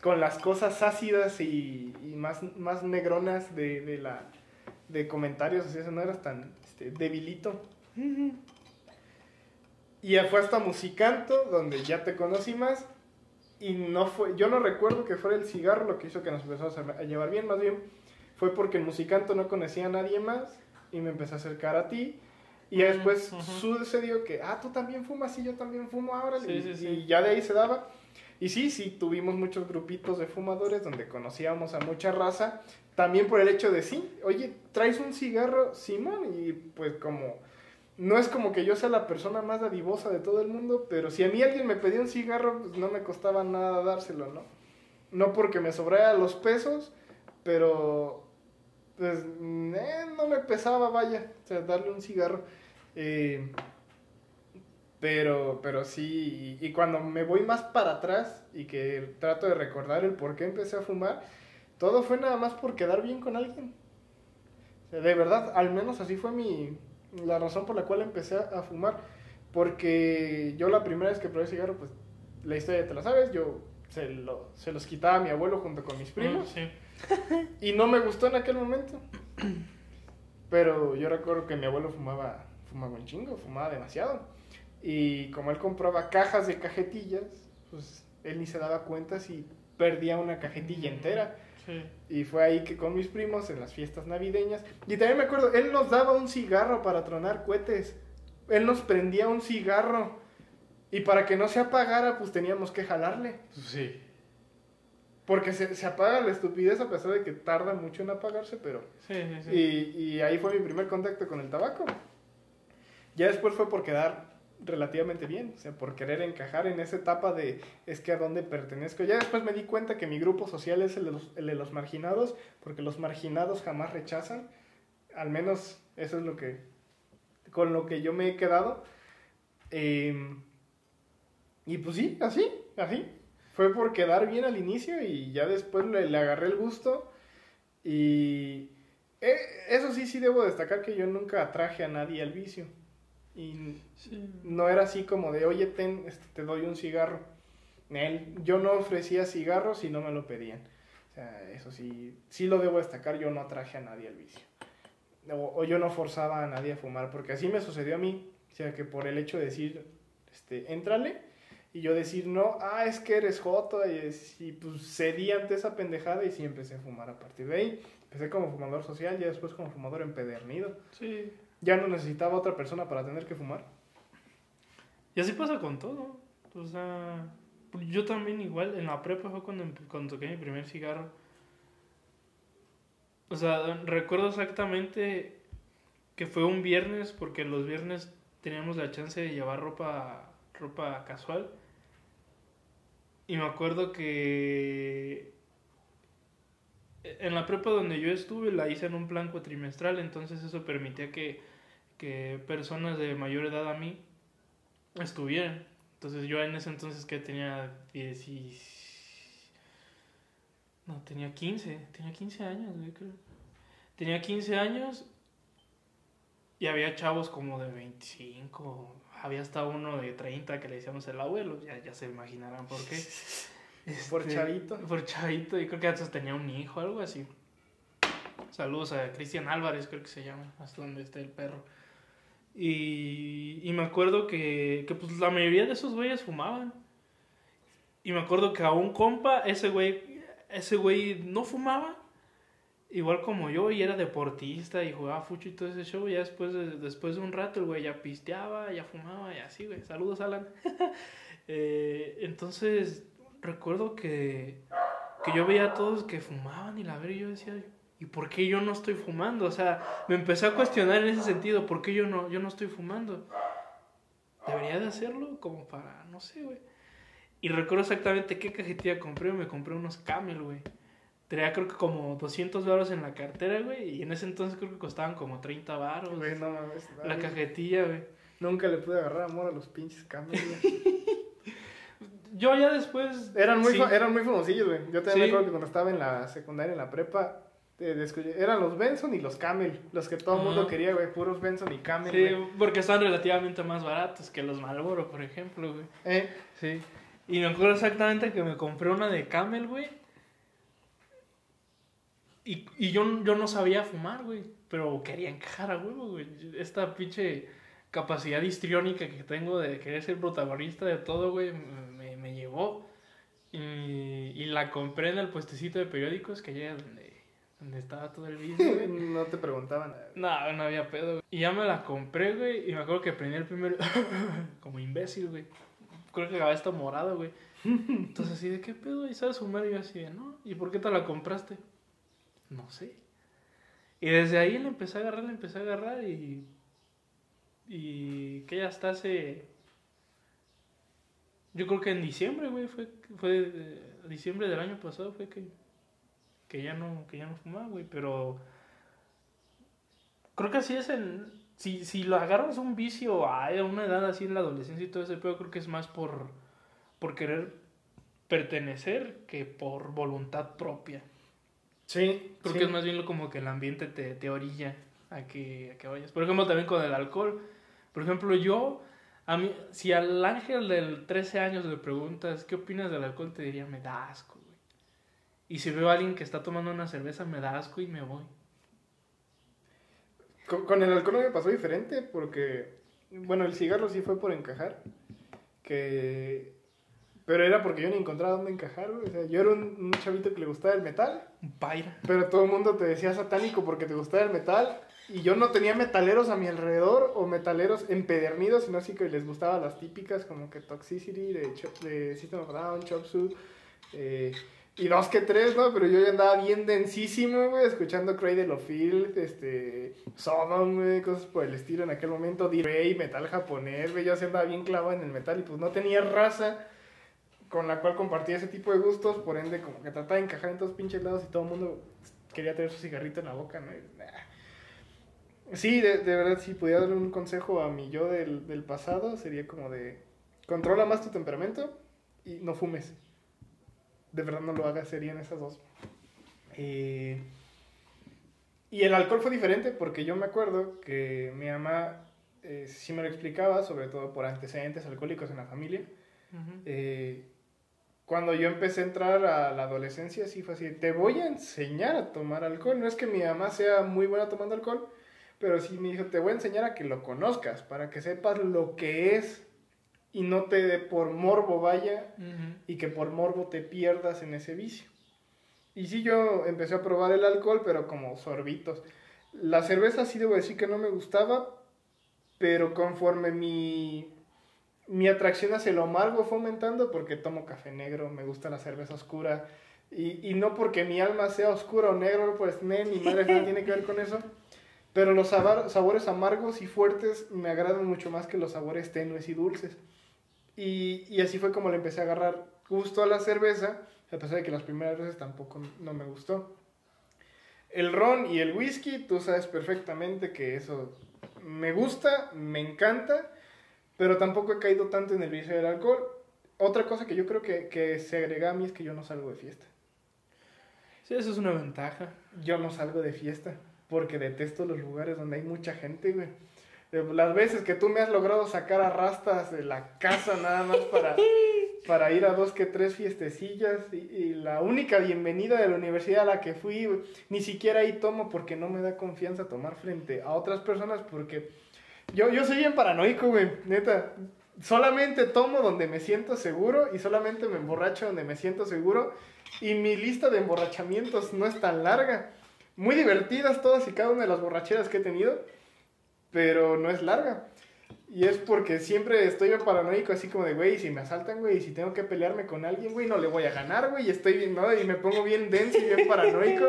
con las cosas ácidas y, y más, más negronas de, de la, de comentarios. Así, eso no eras tan este, debilito. Y fue hasta Musicanto, donde ya te conocí más. Y no fue, yo no recuerdo que fuera el cigarro lo que hizo que nos empezamos a, llevar bien, más bien fue porque en Musicanto no conocía a nadie más y me empecé a acercar a ti. Y ya después ujú. sucedió que, ah, tú también fumas y yo también fumo ahora. Sí, y, sí, sí. y ya de ahí se daba. Y sí, sí, tuvimos muchos grupitos de fumadores donde conocíamos a mucha raza. También por el hecho de, sí, oye, ¿traes un cigarro, Simón? Y pues como, no es como que yo sea la persona más dadivosa de todo el mundo, pero si a mí alguien me pedía un cigarro, pues no me costaba nada dárselo, ¿no? No porque me sobrara los pesos, pero pues eh, no me pesaba, vaya, o sea, darle un cigarro. Eh, pero, pero sí, y, cuando me voy más para atrás y que trato de recordar el por qué empecé a fumar, todo fue nada más por quedar bien con alguien. De verdad, al menos así fue mi, la razón por la cual empecé a, fumar. Porque yo la primera vez que probé cigarro, pues la historia te la sabes, yo se, lo- se los quitaba a mi abuelo junto con mis primos. Mm, Sí. Y no me gustó en aquel momento. Pero yo recuerdo que mi abuelo fumaba, fumaba un chingo, fumaba demasiado. Y como él compraba cajas de cajetillas, pues él ni se daba cuenta si perdía una cajetilla entera. Sí. Y fue ahí que con mis primos en las fiestas navideñas. Y también me acuerdo, él nos daba un cigarro para tronar cohetes. Él nos prendía un cigarro. Y para que no se apagara, pues teníamos que jalarle. Sí. Porque se, se apaga la estupidez a pesar de que tarda mucho en apagarse, pero... Sí, sí, sí. Y, y ahí fue mi primer contacto con el tabaco. Ya después fue por quedar relativamente bien, o sea, por querer encajar en esa etapa de es que a dónde pertenezco. Ya después me di cuenta que mi grupo social es el de los, marginados, porque los marginados jamás rechazan. Al menos eso es lo que con lo que yo me he quedado. Eh, y pues sí, así, así. Fue por quedar bien al inicio y ya después le, le agarré el gusto. Y eh, eso sí, sí debo destacar que yo nunca atraje a nadie al vicio. Y Sí. no era así como de, oye, ten, este, te doy un cigarro. Él, yo no ofrecía cigarros si no me lo pedían. O sea, eso sí, sí lo debo destacar, yo no atraje a nadie al vicio. O, o yo no forzaba a nadie a fumar, porque así me sucedió a mí. O sea, que por el hecho de decir, este, éntrale, y yo decir, no, ah, es que eres joto, y, es- y pues cedí ante esa pendejada y sí empecé a fumar a partir de ahí. Empecé como fumador social, ya después como fumador empedernido. Sí. Ya no necesitaba otra persona para tener que fumar. Y así pasa con todo. O sea, yo también igual, en la prepa fue cuando, cuando toqué mi primer cigarro. O sea, recuerdo exactamente que fue un viernes, porque los viernes teníamos la chance de llevar ropa, ropa casual. Y me acuerdo que en la prepa donde yo estuve la hice en un plan cuatrimestral, entonces eso permitía que, que personas de mayor edad a mí estuvieran. Entonces yo en ese entonces que tenía 10 y... No, tenía 15, tenía 15 años, güey, creo. Tenía 15 años y había chavos como de 25, había hasta uno de 30 que le decíamos el abuelo, ya, ya se imaginarán por qué. <laughs> Por Este, chavito. Por chavito, y creo que hasta tenía un hijo, algo así. Saludos a Cristian Álvarez, creo que se llama, hasta donde está el perro. Y, y me acuerdo que, que pues la mayoría de esos güeyes fumaban. Y me acuerdo que a un compa, ese güey, ese güey no fumaba, igual como yo, y era deportista y jugaba fucho y todo ese show. Y ya después de, después de un rato el güey ya pisteaba, ya fumaba y así, güey. Saludos, Alan. <laughs> Eh, entonces, recuerdo que, que yo veía a todos que fumaban y la ver y yo decía, ¿y por qué yo no estoy fumando? O sea, me empecé a cuestionar en ese sentido, ¿por qué yo no, yo no estoy fumando? Debería de hacerlo como para, no sé, güey. Y recuerdo exactamente qué cajetilla compré, me compré unos Camel, güey. Tenía creo que como 200 baros en la cartera, güey, y en ese entonces creo que costaban como 30 baros. Güey, no mames. La cajetilla, güey. Nunca le pude agarrar amor a los pinches cambios, güey. <laughs> Yo ya después... Eran muy, sí. eran muy famosillos, güey. Yo también me Sí. acuerdo que cuando estaba en la secundaria, en la prepa, eran los Benson y los Camel. Los que todo el mundo quería, güey. Puros Benson y Camel, Sí, güey. porque están relativamente más baratos que los Marlboro, por ejemplo, güey. Eh, Sí. Y me acuerdo exactamente que me compré una de Camel, güey. Y, y yo, yo no sabía fumar, güey. Pero quería encajar a huevo, güey. Esta pinche capacidad histriónica que tengo de querer ser protagonista de todo, güey, me, me llevó. Y, y la compré en el puestecito de periódicos que llega donde, donde estaba todo el <laughs> vídeo, no te preguntaban. No, no había pedo, güey. Y ya me la compré, güey. Y me acuerdo que prendí el primer. <laughs> como imbécil, güey. Creo que acababa esto morado, güey. Entonces, así de qué pedo. ¿Y sabes fumar? Y yo así de, no. ¿Y por qué te la compraste? No sé. Y desde ahí le empecé a agarrar, le empecé a agarrar y. Y que ya hasta hace. Yo creo que en diciembre, güey. Fue, fue eh, diciembre del año pasado fue que. Que ya no, que ya no fumaba, güey. Pero creo que así es en... Si, si lo agarras un vicio a una edad así en la adolescencia y todo ese pedo, creo que es más por, por querer pertenecer que por voluntad propia. Sí, Creo sí. que es más bien lo como que el ambiente te, te orilla a que, a que vayas. Por ejemplo, también con el alcohol. Por ejemplo, yo, a mí, si al ángel del 13 años le preguntas, ¿qué opinas del alcohol? Te diría, me da asco. Y si veo a alguien que está tomando una cerveza, me da asco y me voy. Con, con el alcohol me pasó diferente porque, bueno, el cigarro sí fue por encajar. Que Pero era porque yo no encontraba dónde encajar, güey. O sea, yo era un, un chavito que le gustaba el metal, pero todo el mundo te decía satánico porque te gustaba el metal. Y yo no tenía metaleros a mi alrededor o metaleros empedernidos, sino así que les gustaban las típicas como que Toxicity de, de System of Down, Chop eh, y dos que tres, ¿no? Pero yo ya andaba bien densísimo, güey, escuchando Cradle of Filth, este, Sodom, güey, cosas por el estilo en aquel momento, D-Ray, metal japonés, güey, yo sí andaba bien clavado en el metal y pues no tenía raza con la cual compartía ese tipo de gustos, por ende como que trataba de encajar en todos pinches lados y todo el mundo quería tener su cigarrito en la boca, ¿no? Nah. Sí, de, de verdad, si pudiera darle un consejo a mi yo del, del pasado, sería como de controla más tu temperamento y no fumes. De verdad no lo hagas, serían esas dos. Eh, y el alcohol fue diferente porque yo me acuerdo que mi mamá eh, sí me lo explicaba, sobre todo por antecedentes alcohólicos en la familia. Eh, cuando yo empecé a entrar a la adolescencia, sí fue así, te voy a enseñar a tomar alcohol. No es que mi mamá sea muy buena tomando alcohol, pero sí me dijo, te voy a enseñar a que lo conozcas, para que sepas lo que es y no te dé por morbo vaya Ujú. y que por morbo te pierdas en ese vicio. Y sí, yo empecé a probar el alcohol, pero como sorbitos. La cerveza sí debo decir que no me gustaba, pero conforme mi, mi atracción hacia lo amargo fue aumentando, porque tomo café negro, me gusta la cerveza oscura, y, y no porque mi alma sea oscura o negro, pues ne, ni madre nada tiene que ver con eso. Pero los sabar- sabores amargos y fuertes me agradan mucho más que los sabores tenues y dulces. Y, y así fue como le empecé a agarrar gusto a la cerveza, a pesar de que las primeras veces tampoco no me gustó. El ron y el whisky, tú sabes perfectamente que eso me gusta, me encanta, pero tampoco he caído tanto en el vicio del alcohol. Otra cosa que yo creo que, que se agrega a mí es que yo no salgo de fiesta. Sí, eso es una ventaja. Yo no salgo de fiesta porque detesto los lugares donde hay mucha gente, güey. Las veces que tú me has logrado sacar a rastas de la casa nada más para, <laughs> para ir a dos que tres fiestecillas y, y la única bienvenida de la universidad a la que fui, ni siquiera ahí tomo porque no me da confianza tomar frente a otras personas porque yo, yo soy bien paranoico, güey, neta. Solamente tomo donde me siento seguro y solamente me emborracho donde me siento seguro y mi lista de emborrachamientos no es tan larga. Muy divertidas todas y cada una de las borracheras que he tenido, pero no es larga. Y es porque siempre estoy bien paranoico, así como de, güey, si me asaltan, güey, si tengo que pelearme con alguien, güey, no le voy a ganar, güey, y estoy bien, ¿no? Y me pongo bien denso y bien paranoico.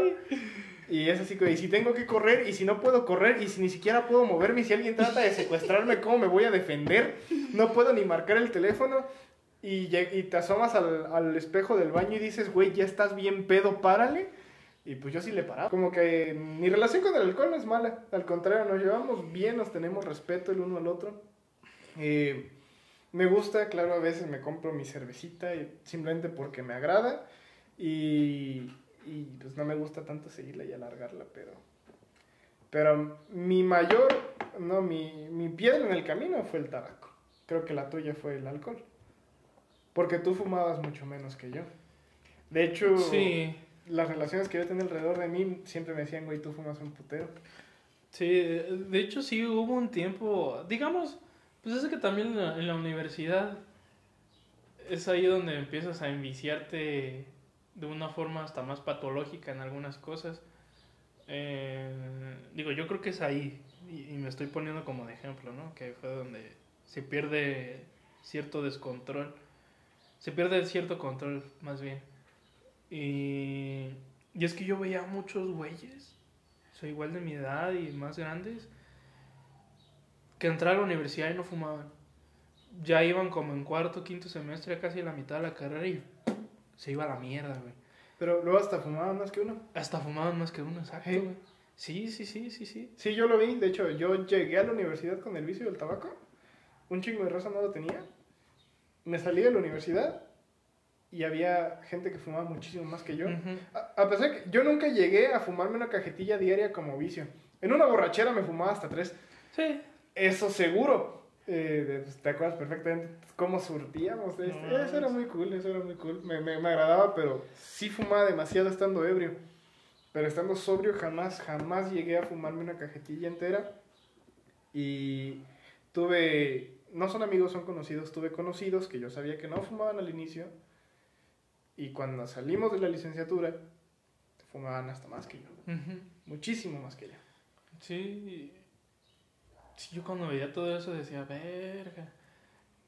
Y es así, güey, y si tengo que correr, y si no puedo correr, y si ni siquiera puedo moverme, y si alguien trata de secuestrarme, ¿cómo me voy a defender? No puedo ni marcar el teléfono. Y, y te asomas al, al espejo del baño y dices, güey, ya estás bien pedo, párale. Y pues yo sí le paraba. Como que mi relación con el alcohol no es mala. Al contrario, nos llevamos bien, nos tenemos respeto el uno al otro. Me gusta, claro, a veces me compro mi cervecita simplemente porque me agrada. Y, y, pues no me gusta tanto seguirla y alargarla, pero... Pero mi mayor, no, mi, mi piedra en el camino fue el tabaco. Creo que la tuya fue el alcohol. Porque tú fumabas mucho menos que yo. De hecho, Sí, las relaciones que yo tenía alrededor de mí siempre me decían, güey, tú fumas un putero. sí. De hecho, sí hubo un tiempo, digamos, pues es que también en la, universidad es ahí donde empiezas a enviciarte de una forma hasta más patológica en algunas cosas. Eh, digo, yo creo que es ahí, y, y me estoy poniendo como de ejemplo, ¿no? Que fue donde se pierde cierto descontrol. Se pierde cierto control, más bien. Y, y es que yo veía muchos güeyes, soy igual de mi edad y más grandes, que entraron a la universidad y no fumaban. Ya iban como en cuarto, quinto semestre, casi a la mitad de la carrera y se iba a la mierda, güey. Pero luego hasta fumaban más que uno. Hasta fumaban más que uno, exacto, ¿Eh? güey. Sí, sí, sí, sí, sí. Sí, yo lo vi. De hecho, yo llegué a la universidad con el vicio del tabaco. Un chingo de raza no lo tenía. Me salí de la universidad y había gente que fumaba muchísimo más que yo. A, a pesar que yo nunca llegué a fumarme una cajetilla diaria como vicio. En una borrachera me fumaba hasta tres. Sí. Eso seguro. Eh, pues, ¿Te acuerdas perfectamente cómo surtíamos? Este? No, eso era muy cool, eso era muy cool. Me, me, me agradaba, pero sí fumaba demasiado estando ebrio. Pero estando sobrio jamás, jamás llegué a fumarme una cajetilla entera. Y tuve no son amigos, son conocidos. Tuve conocidos que yo sabía que no fumaban al inicio. Y cuando salimos de la licenciatura, fumaban hasta más que yo. Muchísimo más que yo. Sí. Sí, yo cuando veía todo eso decía, verga.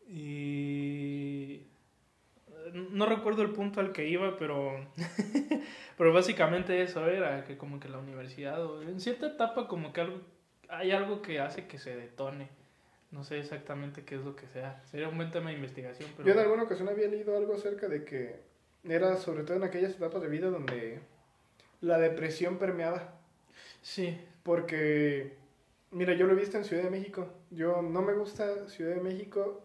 Y. No recuerdo el punto al que iba, pero. <laughs> pero básicamente eso era que, como que la universidad, o en cierta etapa, como que algo. Hay algo que hace que se detone. No sé exactamente qué es lo que sea. Sería un buen tema de investigación, pero. Yo en alguna ocasión había leído algo acerca de que era sobre todo en aquellas etapas de vida donde la depresión permeaba. Sí. Porque, mira, yo lo he visto en Ciudad de México. Yo no me gusta Ciudad de México.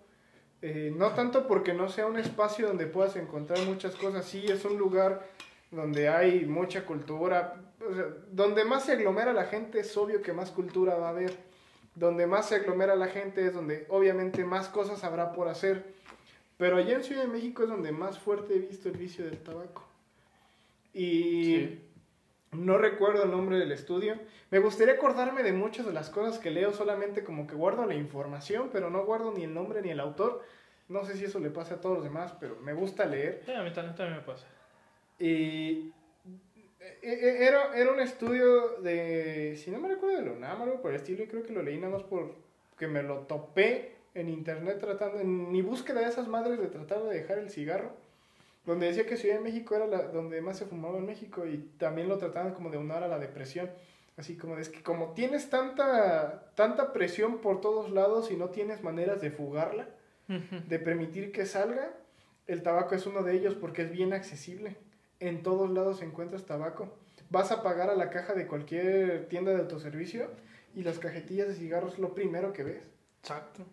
eh, no tanto porque no sea un espacio donde puedas encontrar muchas cosas. Sí, es un lugar donde hay mucha cultura. o sea, donde más se aglomera la gente es obvio que más cultura va a haber. Donde más se aglomera la gente es donde obviamente más cosas habrá por hacer. Pero allá en Ciudad de México es donde más fuerte he visto el vicio del tabaco. Y Sí. no recuerdo el nombre del estudio. Me gustaría acordarme de muchas de las cosas que leo, solamente como que guardo la información, pero no guardo ni el nombre ni el autor. No sé si eso le pasa a todos los demás, pero me gusta leer. Sí, a mí también, también me pasa. Y e- e- era, era un estudio de, si no me recuerdo, de la UNAM, algo por el estilo, y creo que lo leí nada más porque me lo topé en internet tratando, en mi búsqueda de esas madres de tratar de dejar el cigarro, donde decía que Ciudad de México era la, donde más se fumaba en México y también lo trataban como de unar a la depresión. Así como de, es que como tienes tanta, tanta presión por todos lados y no tienes maneras de fugarla, de permitir que salga, el tabaco es uno de ellos porque es bien accesible. En todos lados encuentras tabaco. Vas a pagar a la caja de cualquier tienda de autoservicio y las cajetillas de cigarros es lo primero que ves. Exacto.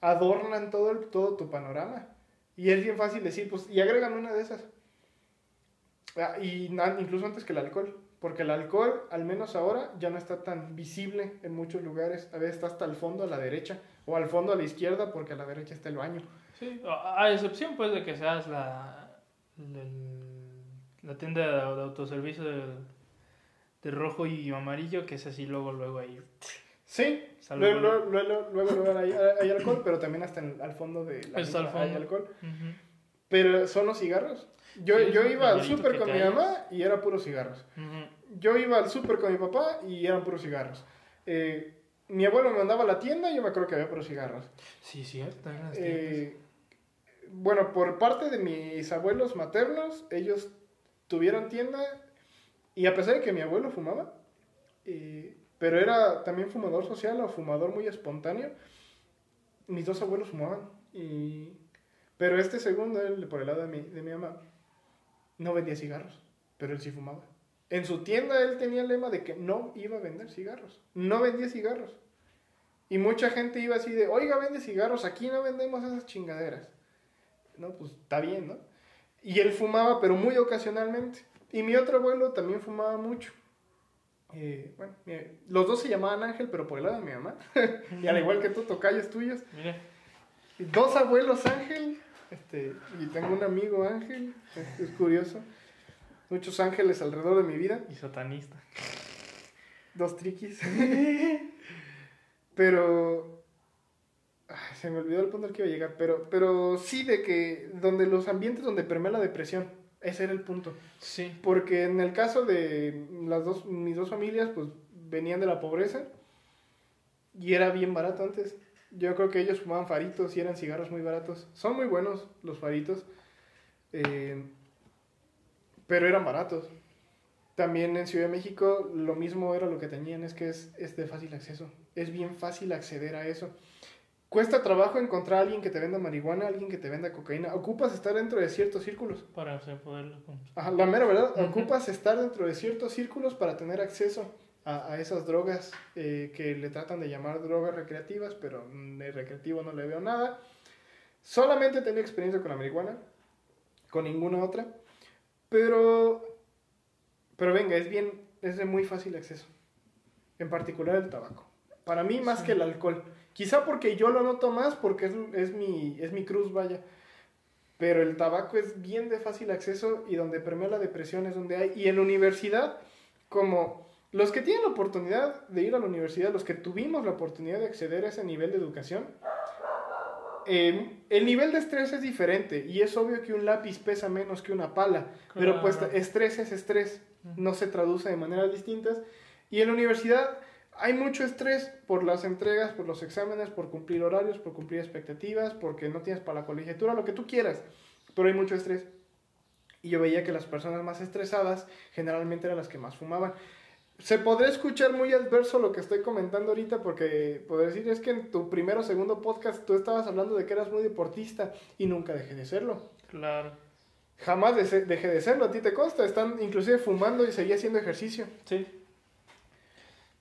Adornan todo, el, todo tu panorama. Y es bien fácil decir, pues, y agregan una de esas. Ah, y incluso antes que el alcohol. Porque el alcohol, al menos ahora, ya no está tan visible en muchos lugares. A veces está hasta el fondo a la derecha o al fondo a la izquierda porque a la derecha está el baño. Sí, a, excepción pues de que seas la, el- la tienda de, de autoservicio del, de rojo y amarillo, que es así luego, luego ahí. Sí, luego, luego, luego, luego, hay, hay alcohol, pero también hasta en- al fondo de la al misma hay alcohol. Pero son los cigarros. Yo, Sí, yo iba al súper con mi mamá y era puros cigarros. Yo iba al súper con mi papá y eran puros cigarros. Eh, mi abuelo me mandaba a la tienda y yo me acuerdo que había puros cigarros. Sí, cierto. también las. Eh, bueno, por parte de mis abuelos maternos, ellos tuvieron tienda y a pesar de que mi abuelo fumaba, eh, pero era también fumador social o fumador muy espontáneo, mis dos abuelos fumaban. Y, pero este segundo, el, por el lado de mi, de mi mamá, no vendía cigarros, pero él sí fumaba. En su tienda él tenía el lema de que no iba a vender cigarros, no vendía cigarros. Y mucha gente iba así de, oiga, vende cigarros, aquí no vendemos esas chingaderas. No, pues está bien, ¿no? Y él fumaba, pero muy ocasionalmente. Y mi otro abuelo también fumaba mucho. Eh, bueno, los dos se llamaban Ángel, pero por el lado de mi mamá. <laughs> y al igual que tú, tocayos tuyos. Mira, Dos abuelos Ángel. Este, y tengo un amigo Ángel. Es, es curioso. Muchos ángeles alrededor de mi vida. y satanista. Dos triquis. <laughs> pero. ay, se me olvidó el punto al que iba a llegar. Pero, pero sí, de que. Donde los ambientes donde permea la depresión. Ese era el punto. Sí. Porque en el caso de las dos, mis dos familias, pues venían de la pobreza. Y era bien barato antes. Yo creo que ellos fumaban faritos y eran cigarros muy baratos. Son muy buenos los faritos. eh, pero eran baratos. También en Ciudad de México lo mismo era lo que tenían, es que es, es de fácil acceso. Es bien fácil acceder a eso. Cuesta trabajo encontrar a alguien que te venda marihuana, alguien que te venda cocaína. Ocupas estar dentro de ciertos círculos. Para poderlo. Ajá, la mera verdad, ocupas estar dentro de ciertos círculos para tener acceso a, a esas drogas eh, que le tratan de llamar drogas recreativas, pero mm, de recreativo no le veo nada. Solamente he tenido experiencia con la marihuana, con ninguna otra, pero, pero venga, es bien, es de muy fácil acceso, en particular el tabaco. Para mí más Sí. que el alcohol. Quizá porque yo lo noto más, porque es, es, mi, es mi cruz, vaya. Pero el tabaco es bien de fácil acceso y donde permea la depresión es donde hay. Y en la universidad, como los que tienen la oportunidad de ir a la universidad, los que tuvimos la oportunidad de acceder a ese nivel de educación, eh, el nivel de estrés es diferente y es obvio que un lápiz pesa menos que una pala, pero pues estrés es estrés, no se traduce de maneras distintas. Y en la universidad hay mucho estrés por las entregas, por los exámenes, por cumplir horarios, por cumplir expectativas, porque no tienes para la colegiatura, lo que tú quieras, pero hay mucho estrés. Y yo veía que las personas más estresadas generalmente eran las que más fumaban. Se podría escuchar muy adverso lo que estoy comentando ahorita porque podría decir es que en tu primero o segundo podcast tú estabas hablando de que eras muy deportista y nunca dejé de serlo. Claro. Jamás dejé de serlo, a ti te consta. Están inclusive fumando y seguía haciendo ejercicio. Sí.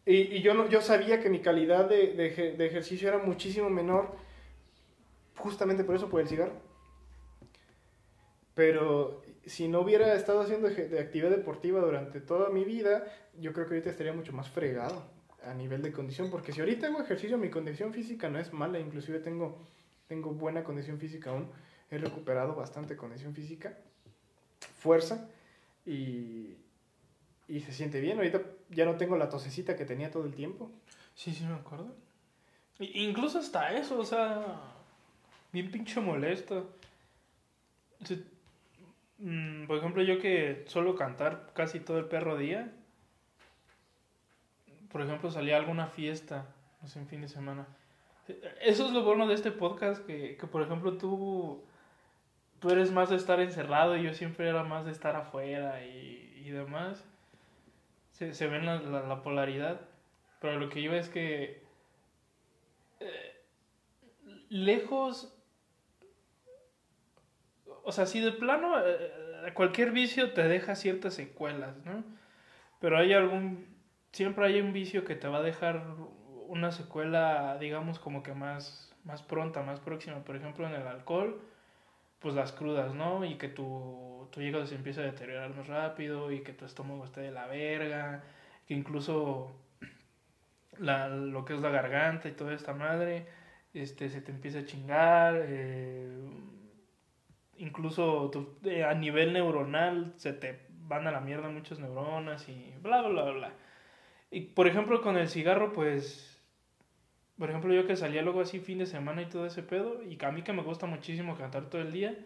Y, yo, no, yo sabía que mi calidad de, de eje- de ejercicio era muchísimo menor, justamente por eso, por el cigarro. Pero si no hubiera estado haciendo actividad deportiva durante toda mi vida, yo creo que ahorita estaría mucho más fregado a nivel de condición. Porque si ahorita hago ejercicio, mi condición física no es mala, inclusive tengo, tengo buena condición física aún. He recuperado bastante condición física, fuerza y, y se siente bien. Ahorita ya no tengo la tosecita que tenía todo el tiempo. Sí, sí, me acuerdo. Incluso hasta eso, o sea, bien pinche molesto. Mm, por ejemplo, yo que suelo cantar casi todo el perro día, por ejemplo, salía a alguna fiesta, no sé, en fin de semana. Eso es lo bueno de este podcast, que, que por ejemplo tú, tú eres más de estar encerrado y yo siempre era más de estar afuera y, y demás. Se, se ve la, la, la polaridad. Pero lo que yo es que eh, lejos, o sea, si de plano eh, cualquier vicio te deja ciertas secuelas, ¿no? Pero hay algún, siempre hay un vicio que te va a dejar una secuela, digamos, como que más, más pronta, más próxima. Por ejemplo, en el alcohol, pues las crudas, ¿no? Y que tu, tu hígado se empieza a deteriorar más rápido y que tu estómago esté de la verga, que incluso la, lo que es la garganta y toda esta madre, este, se te empieza a chingar, eh, incluso tu- eh, a nivel neuronal se te van a la mierda muchas neuronas y bla, bla, bla, bla. Y por ejemplo con el cigarro, pues, por ejemplo yo que salía luego así fin de semana y todo ese pedo, y a mí que me gusta muchísimo cantar todo el día,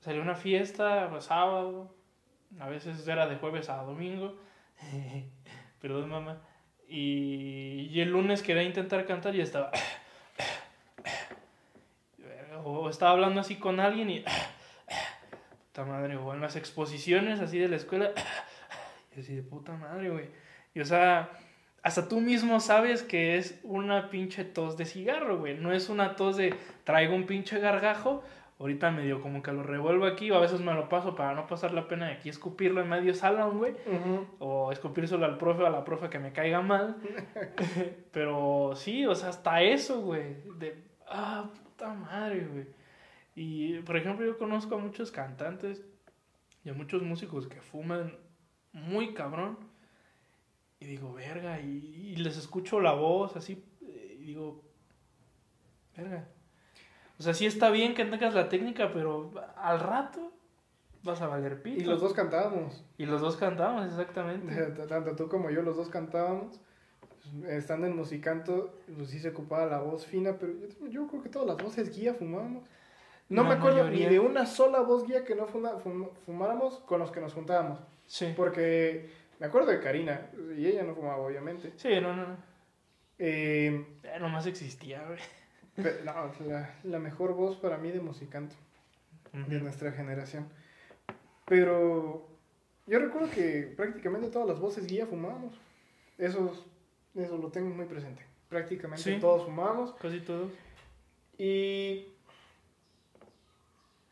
salía una fiesta, pues, sábado, a veces era de jueves a domingo, <laughs> perdón mamá, y, y el lunes quería intentar cantar y estaba... <coughs> O estaba hablando así con alguien y... <coughs> Puta madre, o en las exposiciones así de la escuela... <coughs> Y así de puta madre, güey. Y o sea, hasta tú mismo sabes que es una pinche tos de cigarro, güey. No es una tos de traigo un pinche gargajo. Ahorita medio como que lo revuelvo aquí, o a veces me lo paso para no pasar la pena de aquí escupirlo en medio salón, güey. O escupírselo al profe o a la profe que me caiga mal. <laughs> Pero sí, o sea, hasta eso, güey. De, ah, puta madre, güey. Y, por ejemplo, yo conozco a muchos cantantes y a muchos músicos que fuman muy cabrón. Y digo, verga, y, y les escucho la voz así, eh, y digo, verga. O sea, sí está bien que tengas la técnica, pero al rato vas a valer pito. Y los dos cantábamos. Y los dos cantamos, exactamente. <laughs> Tanto tú como yo, los dos cantábamos. Estando en musicanto, pues sí se ocupaba la voz fina, pero yo, yo creo que todas las voces guía fumábamos. No La me acuerdo mayoría. ni de una sola voz guía que no fuma- fum- fumáramos con los que nos juntábamos. Sí. Porque me acuerdo de Karina, y ella no fumaba, obviamente. Sí, no, no, no. Eh, Eh, nomás existía, güey. no, la, la mejor voz para mí de musicanto. de nuestra generación. Pero yo recuerdo que prácticamente todas las voces guía fumábamos. Eso, eso lo tengo muy presente. Prácticamente Sí. todos fumábamos. Casi todos. Y.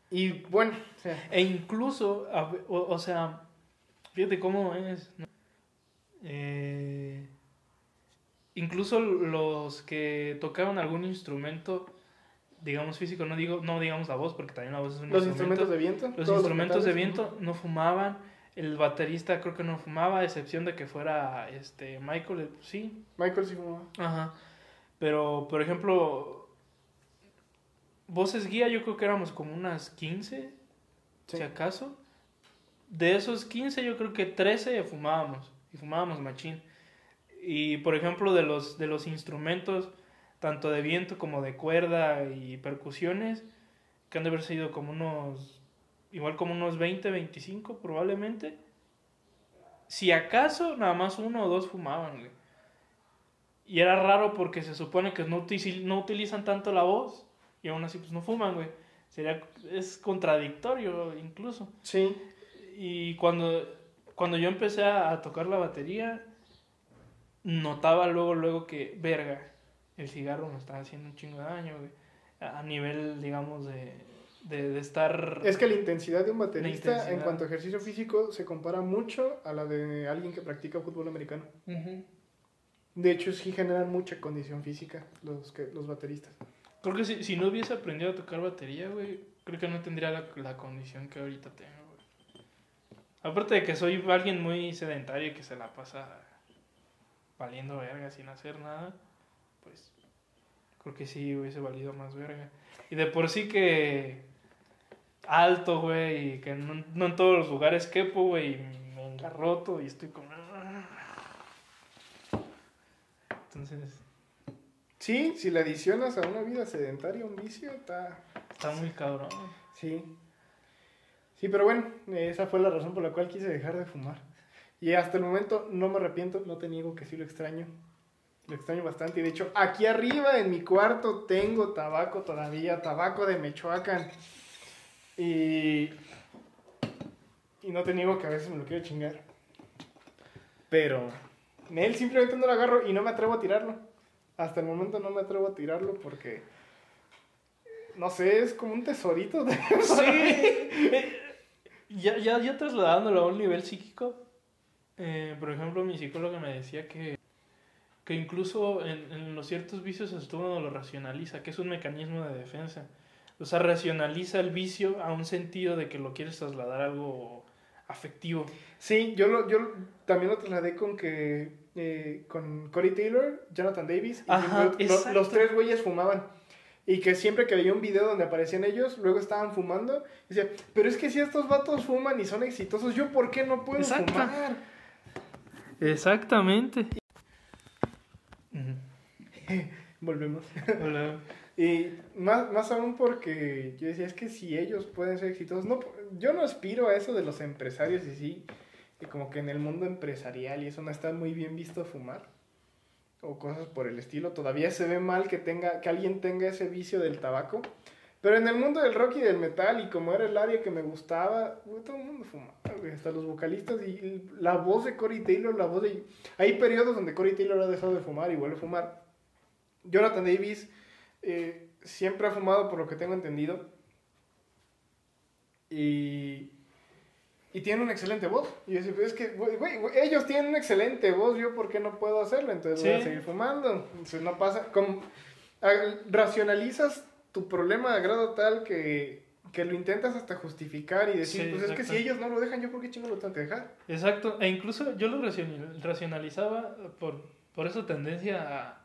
Y bueno, o sea, E incluso, o sea, fíjate cómo es. ¿no? Eh, incluso los que tocaban algún instrumento, digamos físico, no digo, no digamos la voz, porque también la voz es un los instrumento. instrumentos de viento. Los instrumentos de viento no fumaban. El baterista creo que no fumaba, a excepción de que fuera este Michael, sí, Michael sí fumaba. Ajá. Pero, por ejemplo, voces guía yo creo que éramos como unas 15, Sí. si acaso. De esos 15 yo creo que 13 fumábamos y fumábamos machín. Y por ejemplo de los de los instrumentos tanto de viento como de cuerda y percusiones, que han de haber sido como unos, igual como unos 20, 25 probablemente. Si acaso, nada más uno o dos fumaban, güey. Y era raro porque se supone que no, utici- no utilizan tanto la voz y aún así pues no fuman, güey. Sería, es contradictorio incluso. Sí. Y cuando, cuando yo empecé a, tocar la batería, notaba luego, luego que, verga, el cigarro me estaba haciendo un chingo de daño, güey. A nivel, digamos, de, de, de estar... Es que la intensidad de un baterista en cuanto a ejercicio físico se compara mucho a la de alguien que practica fútbol americano. Ujú. De hecho, sí generan mucha condición física los, que, los bateristas. Creo que si, si no hubiese aprendido a tocar batería, güey, creo que no tendría la, la condición que ahorita tengo. Aparte de que soy alguien muy sedentario y que se la pasa valiendo verga sin hacer nada, pues creo que sí hubiese valido más verga. Y de por sí que alto, güey, y que no, no en todos los lugares quepo, güey, y me engarroto y estoy como... Entonces, Sí, si la adicionas a una vida sedentaria, un vicio, está... está muy cabrón. Sí. Sí, pero bueno, esa fue la razón por la cual quise dejar de fumar. Y hasta el momento no me arrepiento, no te niego que sí lo extraño. Lo extraño bastante. Y de hecho, aquí arriba en mi cuarto tengo tabaco todavía, tabaco de Michoacán. Y. Y no te niego que a veces me lo quiero chingar. Pero. Él simplemente no lo agarro y no me atrevo a tirarlo. Hasta el momento no me atrevo a tirarlo porque. No sé, es como un tesorito. de- Sí. <laughs> Ya, ya, ya trasladándolo a un nivel psíquico, eh, por ejemplo, mi psicóloga me decía que, que incluso en, en los ciertos vicios esto uno lo racionaliza, que es un mecanismo de defensa. O sea, racionaliza el vicio a un sentido de que lo quieres trasladar a algo afectivo. Sí, yo, lo, yo también lo trasladé con que eh, con Corey Taylor, Jonathan Davis, y Ajá, lo- los tres güeyes fumaban. Y que siempre que veía un video donde aparecían ellos, luego estaban fumando. Y decía, pero es que si estos vatos fuman y son exitosos, ¿yo por qué no puedo Exacto. fumar? Exactamente. <laughs> Volvemos. Hola. Y más, más aún porque yo decía, es que si ellos pueden ser exitosos, no, yo no aspiro a eso de los empresarios y sí, y como que en el mundo empresarial y eso no está muy bien visto fumar o cosas por el estilo, todavía se ve mal que tenga que alguien tenga ese vicio del tabaco, pero en el mundo del rock y del metal y como era el área que me gustaba, todo el mundo fumaba, güey, hasta los vocalistas y la voz de Corey Taylor, la voz de hay periodos donde Corey Taylor ha dejado de fumar y vuelve a fumar. Jonathan Davis eh, siempre ha fumado por lo que tengo entendido. Y, y tiene una excelente voz. Y yo "Pues es que, güey, ellos tienen una excelente voz, yo por qué no puedo hacerlo, entonces voy a seguir fumando. Entonces no pasa, como, racionalizas tu problema a grado tal que, que lo intentas hasta justificar y decir, Sí, pues es que si ellos no lo dejan, yo por qué chingo lo tengo que dejar. Exacto, e incluso yo lo racional- racionalizaba por, por esa tendencia,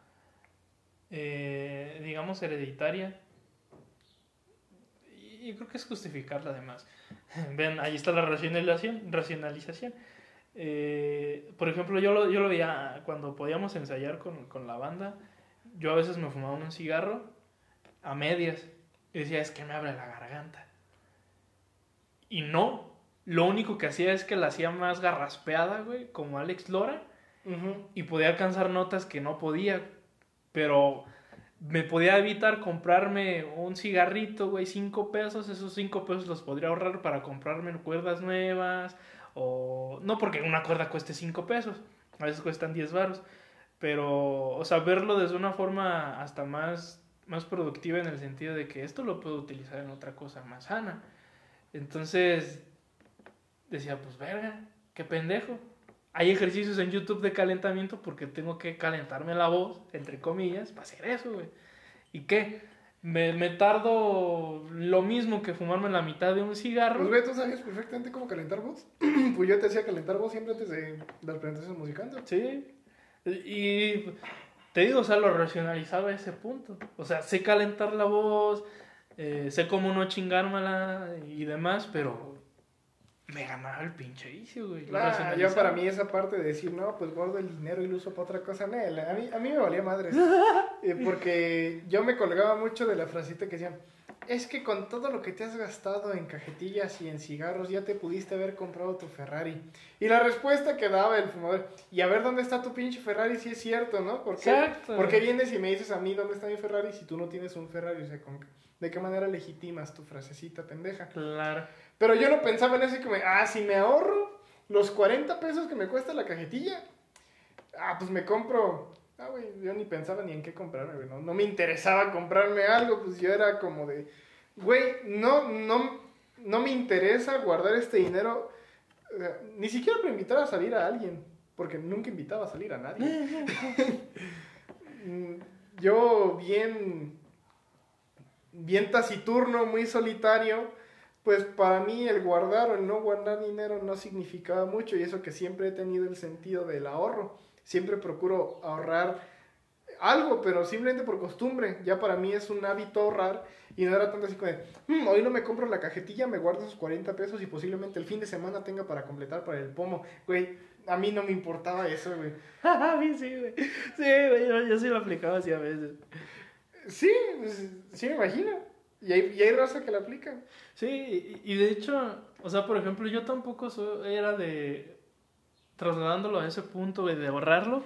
eh, digamos, hereditaria. Y creo que es justificarla además. <laughs> Ven, ahí está la racionalización. racionalización. Eh, por ejemplo, yo lo, yo lo veía cuando podíamos ensayar con, con la banda. Yo a veces me fumaba un cigarro a medias. Y decía, es que me abre la garganta. Y no, lo único que hacía es que la hacía más garraspeada, güey, como Alex Lora, y podía alcanzar notas que no podía, pero me podía evitar comprarme un cigarrito, güey, cinco pesos, esos cinco pesos los podría ahorrar para comprarme cuerdas nuevas, o no porque una cuerda cueste cinco pesos, a veces cuestan 10 baros, pero, o sea, verlo desde una forma hasta más, más productiva en el sentido de que esto lo puedo utilizar en otra cosa más sana. Entonces, decía, pues verga, qué pendejo. Hay ejercicios en YouTube de calentamiento porque tengo que calentarme la voz, entre comillas, para hacer eso, güey. ¿Y qué? Me, me tardo lo mismo que fumarme la mitad de un cigarro. Pues güey, tú sabes perfectamente cómo calentar voz. <clears throat> pues yo te hacía calentar voz siempre antes de las presentaciones musicales. Sí. Y te digo, o sea, lo racionalizaba a ese punto. O sea, sé calentar la voz, eh, sé cómo no chingármela y demás, pero me ganaba el pinche vicio, güey. Lo Ah, yo para mí esa parte de decir, no, pues guardo el dinero y lo uso para otra cosa, no, a mí, a mí me valía madres. <laughs> Eh, porque yo me colgaba mucho de la frasita que decían, es que con todo lo que te has gastado en cajetillas y en cigarros ya te pudiste haber comprado tu Ferrari. Y la respuesta que daba el fumador, y a ver dónde está tu pinche Ferrari si es cierto, ¿no? ¿Por qué, Exacto. ¿Por qué vienes y me dices a mí dónde está mi Ferrari si tú no tienes un Ferrari? O sea, ¿con- ¿de qué manera legitimas tu frasecita pendeja? Claro. Pero yo no pensaba en eso y como, ah, si me ahorro los 40 pesos que me cuesta la cajetilla, ah, pues me compro. Ah, güey, yo ni pensaba ni en qué comprarme, güey. No, no me interesaba comprarme algo, pues yo era como de, güey, no, no, no me interesa guardar este dinero. o sea, ni siquiera para invitar a salir a alguien, porque nunca invitaba a salir a nadie. <laughs> Mm, yo bien, bien taciturno, muy solitario, pues para mí el guardar o el no guardar dinero no significaba mucho y eso que siempre he tenido el sentido del ahorro. Siempre procuro ahorrar algo, pero simplemente por costumbre. Ya para mí es un hábito ahorrar y no era tanto así como de, "Mm, hoy no me compro la cajetilla, me guardo esos 40 pesos y posiblemente el fin de semana tenga para completar para el pomo. Güey, a mí no me importaba eso, güey. <laughs> a mí sí, güey. Sí, güey, yo, yo sí lo aplicaba así a veces. Sí, pues, sí me imagino. Y hay, y hay raza que la aplica. Sí, y, de hecho, o sea, por ejemplo, yo tampoco soy- era de trasladándolo a ese punto güey, de ahorrarlo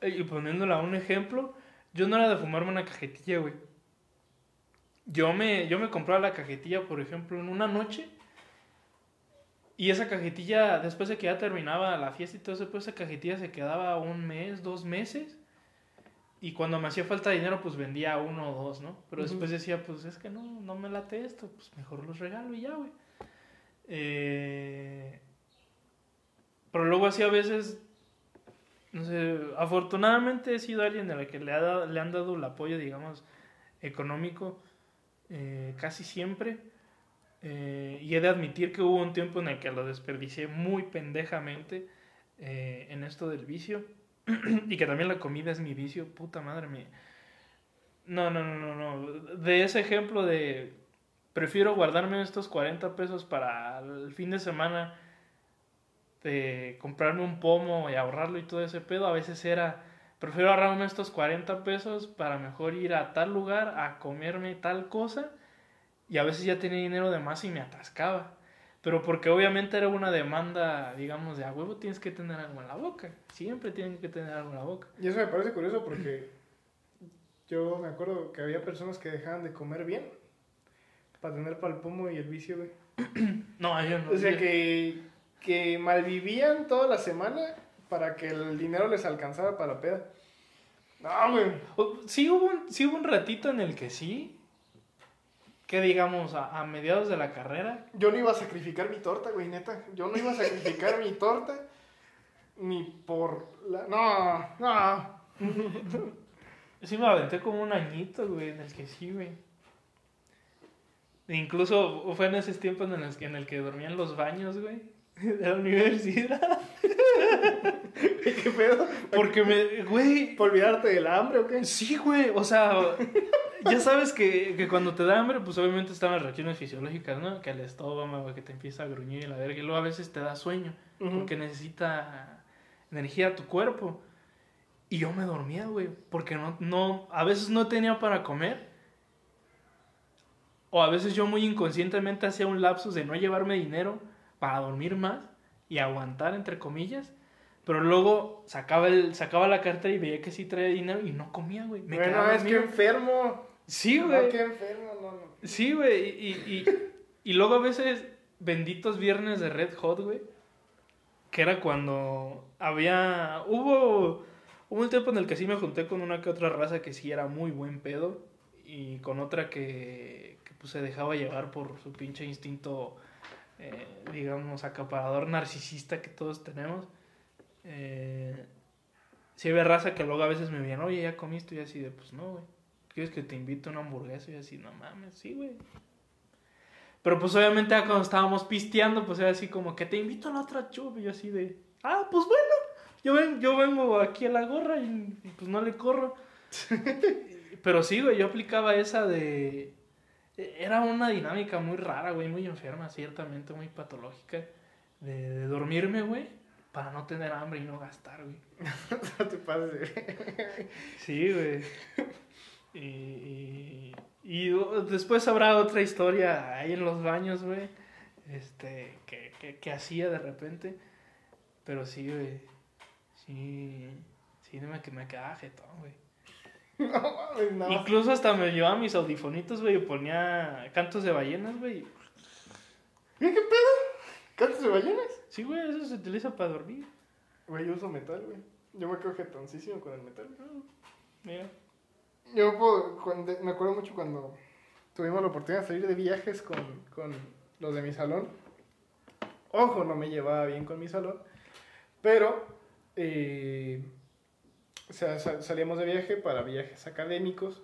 eh, y poniéndolo a un ejemplo, yo no era de fumarme una cajetilla, güey. Yo me, yo me compraba la cajetilla, por ejemplo, en una noche. Y esa cajetilla, después de que ya terminaba la fiesta y todo eso, pues esa cajetilla se quedaba un mes, dos meses. Y cuando me hacía falta dinero, pues vendía uno o dos, ¿no? Pero después decía, pues es que no, no me late esto, pues mejor los regalo y ya, güey. Eh, Pero luego así a veces, no sé, afortunadamente he sido alguien a la que le, ha dado- le han dado el apoyo, digamos, económico eh, casi siempre. Eh, y he de admitir que hubo un tiempo en el que lo desperdicié muy pendejamente eh, en esto del vicio. <clears throat> y que también la comida es mi vicio, puta madre me... No, no, no, no, no. De ese ejemplo de... Prefiero guardarme estos 40 pesos para el fin de semana de comprarme un pomo y ahorrarlo y todo ese pedo. A veces era... Prefiero ahorrarme estos 40 pesos para mejor ir a tal lugar a comerme tal cosa. Y a veces ya tenía dinero de más y me atascaba. Pero porque obviamente era una demanda, digamos, de a huevo tienes que tener algo en la boca. Siempre tienen que tener algo en la boca. Y eso me parece curioso porque yo me acuerdo que había personas que dejaban de comer bien para tener para el pomo y el vicio, güey. <clears throat> No, yo no. O sea yo- que, que malvivían toda la semana para que el dinero les alcanzara para la peda. No, güey. Sí hubo, un, sí hubo un ratito en el que sí. Que digamos, a, a mediados de la carrera. Yo no iba a sacrificar mi torta, güey, neta. Yo no iba a sacrificar mi torta ni por la... No, no. <laughs> Sí me aventé como un añito, güey, en el que sí, güey. E incluso fue en esos tiempos en el que, en el que dormía en los baños, güey. <laughs> De la universidad. <laughs> ¿Qué pedo? Porque me, güey, ¿Por olvidarte del hambre o qué? Sí, güey, o sea, ya sabes que, que cuando te da hambre, pues obviamente están las reacciones fisiológicas, ¿no? Que el estómago, que te empieza a gruñir y la verga, y luego a veces te da sueño, Ujú. porque necesita energía tu cuerpo. Y yo me dormía, güey, porque no, no, a veces no tenía para comer, o a veces yo muy inconscientemente hacía un lapsus de no llevarme dinero para dormir más y aguantar, entre comillas. Pero luego sacaba, el, sacaba la cartera y veía que sí traía dinero y no comía, güey. Me bueno, quedaba es que enfermo. Sí, No, güey. que enfermo, no, no. Sí, güey. Y, y, y, y luego a veces, benditos viernes de Red Hot, güey. Que era cuando había. Hubo. Hubo un tiempo en el que sí me junté con una que otra raza que sí era muy buen pedo. Y con otra que, que pues, se dejaba llevar por su pinche instinto, eh, digamos, acaparador narcisista que todos tenemos. Eh, sí había raza que luego a veces me veían, oye, ya comiste, y así de, pues no, güey. ¿Quieres que te invite a una hamburguesa? Y yo así, no mames, sí, güey. Pero pues obviamente ya cuando estábamos pisteando, pues era así como que te invito a la otra chup. Y yo así de, ah, pues bueno, yo, ven, yo vengo aquí a la gorra y, y, pues no le corro. <laughs> Pero sí, güey, yo aplicaba esa de, e- era una dinámica muy rara, güey, muy enferma, ciertamente, muy patológica, de, de dormirme, güey, para no tener hambre y no gastar, güey. <laughs> No te pases. Sí, güey. Y, y, y después habrá otra historia ahí en los baños, güey. Este, que, que, que hacía de repente. Pero sí, güey. Sí. Sí, me, que me quedaba jetón, güey. <laughs> No no. Incluso hasta me llevaba mis audifonitos, güey, y ponía cantos de ballenas, güey. ¿Qué, qué pedo? ¿Cantos de ballenas? Sí, güey, eso se utiliza para dormir. Güey, yo uso metal, güey. Yo me quedo jetoncísimo con el metal. Mira. Yo puedo- cuando- me acuerdo mucho cuando tuvimos la oportunidad de salir de viajes con, con los de mi salón. Ojo, no me llevaba bien con mi salón. Pero eh, o sea, sa- salíamos de viaje para viajes académicos.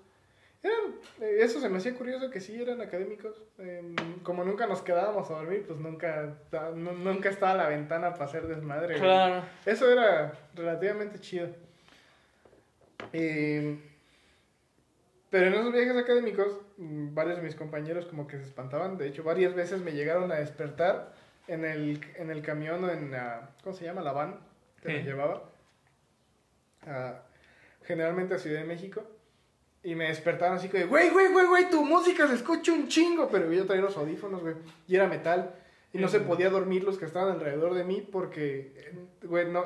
Eran, eh, eso se me hacía curioso que sí eran académicos. Em, como nunca nos quedábamos a dormir, pues nunca, nunca estaba la ventana para hacer desmadre. Claro. Eso era relativamente chido. Eh, pero en esos viajes académicos, mm, varios de mis compañeros como que se espantaban. De hecho, varias veces me llegaron a despertar en el, en el camión o en la, ¿cómo se llama? La van que Sí. llevaba. a- generalmente a Ciudad de México. Y me despertaron así que, güey, güey, güey, güey, tu música se escucha un chingo. Pero yo traía los audífonos, güey. Y era metal. Y no se podía dormir los que estaban alrededor de mí porque, güey, no.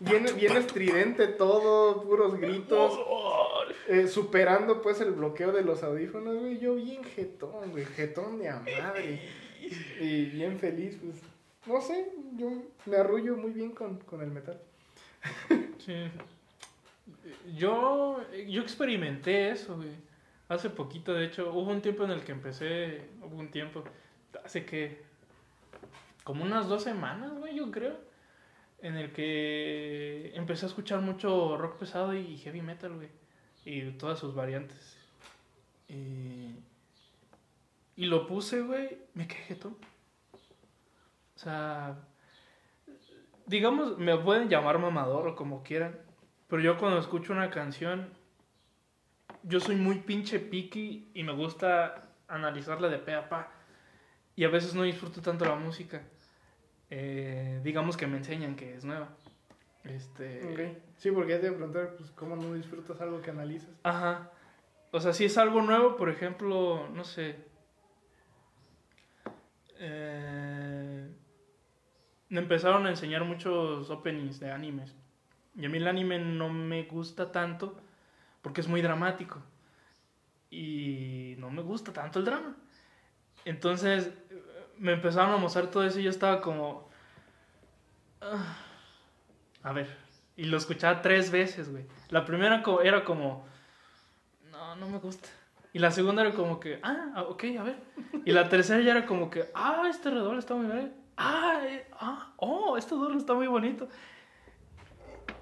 Viene estridente todo, puros gritos. eh, superando pues el bloqueo de los audífonos, güey. Yo bien jetón, güey. Jetón de a madre. Y bien feliz, pues. No sé, yo me arrullo muy bien con, con el metal. Sí. Yo, yo experimenté eso, güey. Hace poquito, de hecho, hubo un tiempo en el que empecé, hubo un tiempo, hace que, como unas dos semanas, güey, yo creo, en el que empecé a escuchar mucho rock pesado y heavy metal, güey. Y todas sus variantes. Y, lo puse, güey, me quejé todo. O sea, digamos, me pueden llamar mamador o como quieran, pero yo cuando escucho una canción, yo soy muy pinche picky y me gusta analizarla de pe a pa. Y a veces no disfruto tanto la música. Eh, digamos que me enseñan que es nueva. Este, Ok. Sí, porque ya te iba a preguntar, pues, ¿cómo no disfrutas algo que analizas? Ajá. O sea, si es algo nuevo, por ejemplo, no sé. Eh, me empezaron a enseñar muchos openings de animes. Y a mí el anime no me gusta tanto porque es muy dramático. Y no me gusta tanto el drama. Entonces me empezaron a mostrar todo eso y yo estaba como... "Ah, a ver. Y lo escuchaba tres veces, güey. La primera era como... No, no me gusta. Y la segunda era como que... Ah, ah, ok, a ver. Y la tercera ya era como que... Ah, este redor está muy bien. Ah, eh, ah, oh, este redor está muy bonito.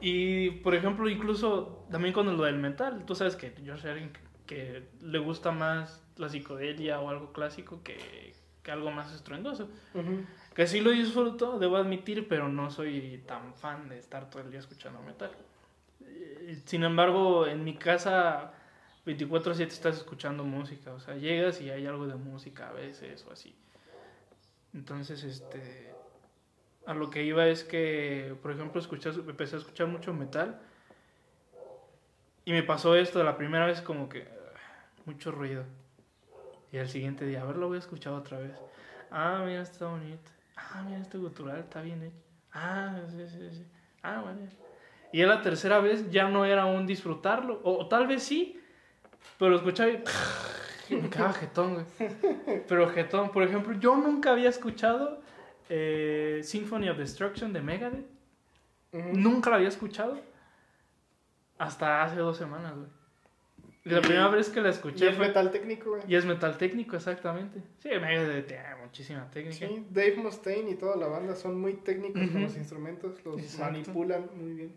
Y, por ejemplo, incluso también con lo del metal. Tú sabes que alguien que, que le gusta más la psicodelia o algo clásico que, que algo más estruendoso. Que sí lo disfruto, debo admitir, pero no soy tan fan de estar todo el día escuchando metal. Sin embargo, en mi casa 24/7 estás escuchando música, o sea, llegas y hay algo de música a veces o así. Entonces, este a lo que iba es que, por ejemplo, escuché, empecé a escuchar mucho metal y me pasó esto la primera vez como que ah, mucho ruido. Y al siguiente día, a ver, lo voy a escuchar otra vez. Ah, mira, está bonito. Ah, mira, este gutural está bien hecho. Ah, sí, sí, sí. Ah, bueno. Y ya la tercera vez ya no era un disfrutarlo. O, tal vez sí, pero lo escuchaba <laughs> y... me quedaba jetón, güey. Pero jetón, por ejemplo, yo nunca había escuchado eh, Symphony of Destruction de Megadeth. Nunca la había escuchado. Hasta hace dos semanas, güey. Y la Y- primera vez que la Y escuché es fue... metal técnico, güey. Y es metal técnico, exactamente. Sí, tiene muchísima técnica. Sí, Dave Mustaine y toda la banda son muy técnicos con los instrumentos, los Exacto. manipulan muy bien.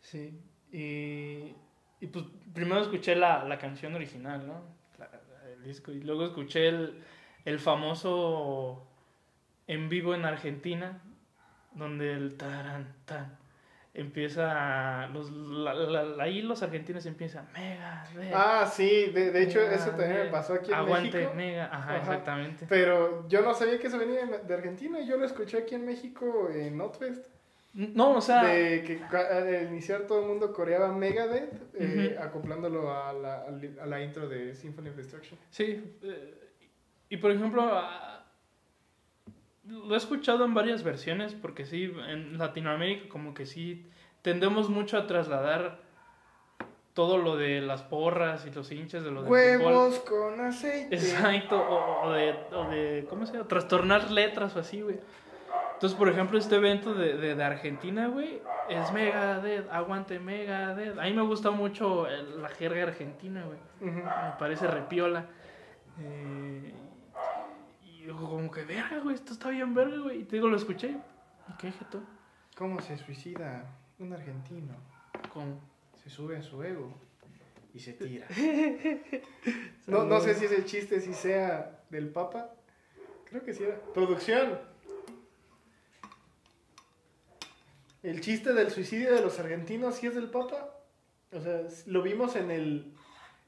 Sí. Y, y pues primero escuché la, la canción original, ¿no? La- la- el disco. Y luego escuché el, el famoso en vivo en Argentina, donde el taran tan. Empieza, los, la- la- ahí los argentinos empiezan, mega, Ah, sí, de, de hecho mega, eso también me pasó aquí en aguante, México. mega, ajá, Ajá. exactamente. Pero yo no sabía que eso venía de Argentina. Yo lo escuché aquí en México en Notfest. No, o sea, De que al iniciar todo el mundo coreaba Megadeth, eh, Ujú. acoplándolo a la, a la intro de Symphony of Destruction. Sí, eh, y por ejemplo, lo he escuchado en varias versiones, porque sí, en Latinoamérica como que sí tendemos mucho a trasladar todo lo de las porras y los hinchas de lo del fútbol. Huevos con aceite. Exacto, o, o de, o de, ¿cómo se llama? Trastornar letras o así, güey. Entonces, por ejemplo, este evento de, de, de Argentina, güey, es Megadeth, aguante Megadeth. A mí me gusta mucho la jerga argentina, güey me parece repiola. Eh, y digo, como que, verga, güey, esto está bien verga, güey. Y te digo, lo escuché. ¿Y qué dije tú? ¿Cómo se suicida un argentino? Como, Se sube a su ego y se tira. <laughs> No, no sé si ese chiste sí sea del Papa. Creo que sí era. Producción. El chiste del suicidio de los argentinos sí es del Papa. O sea, lo vimos en el,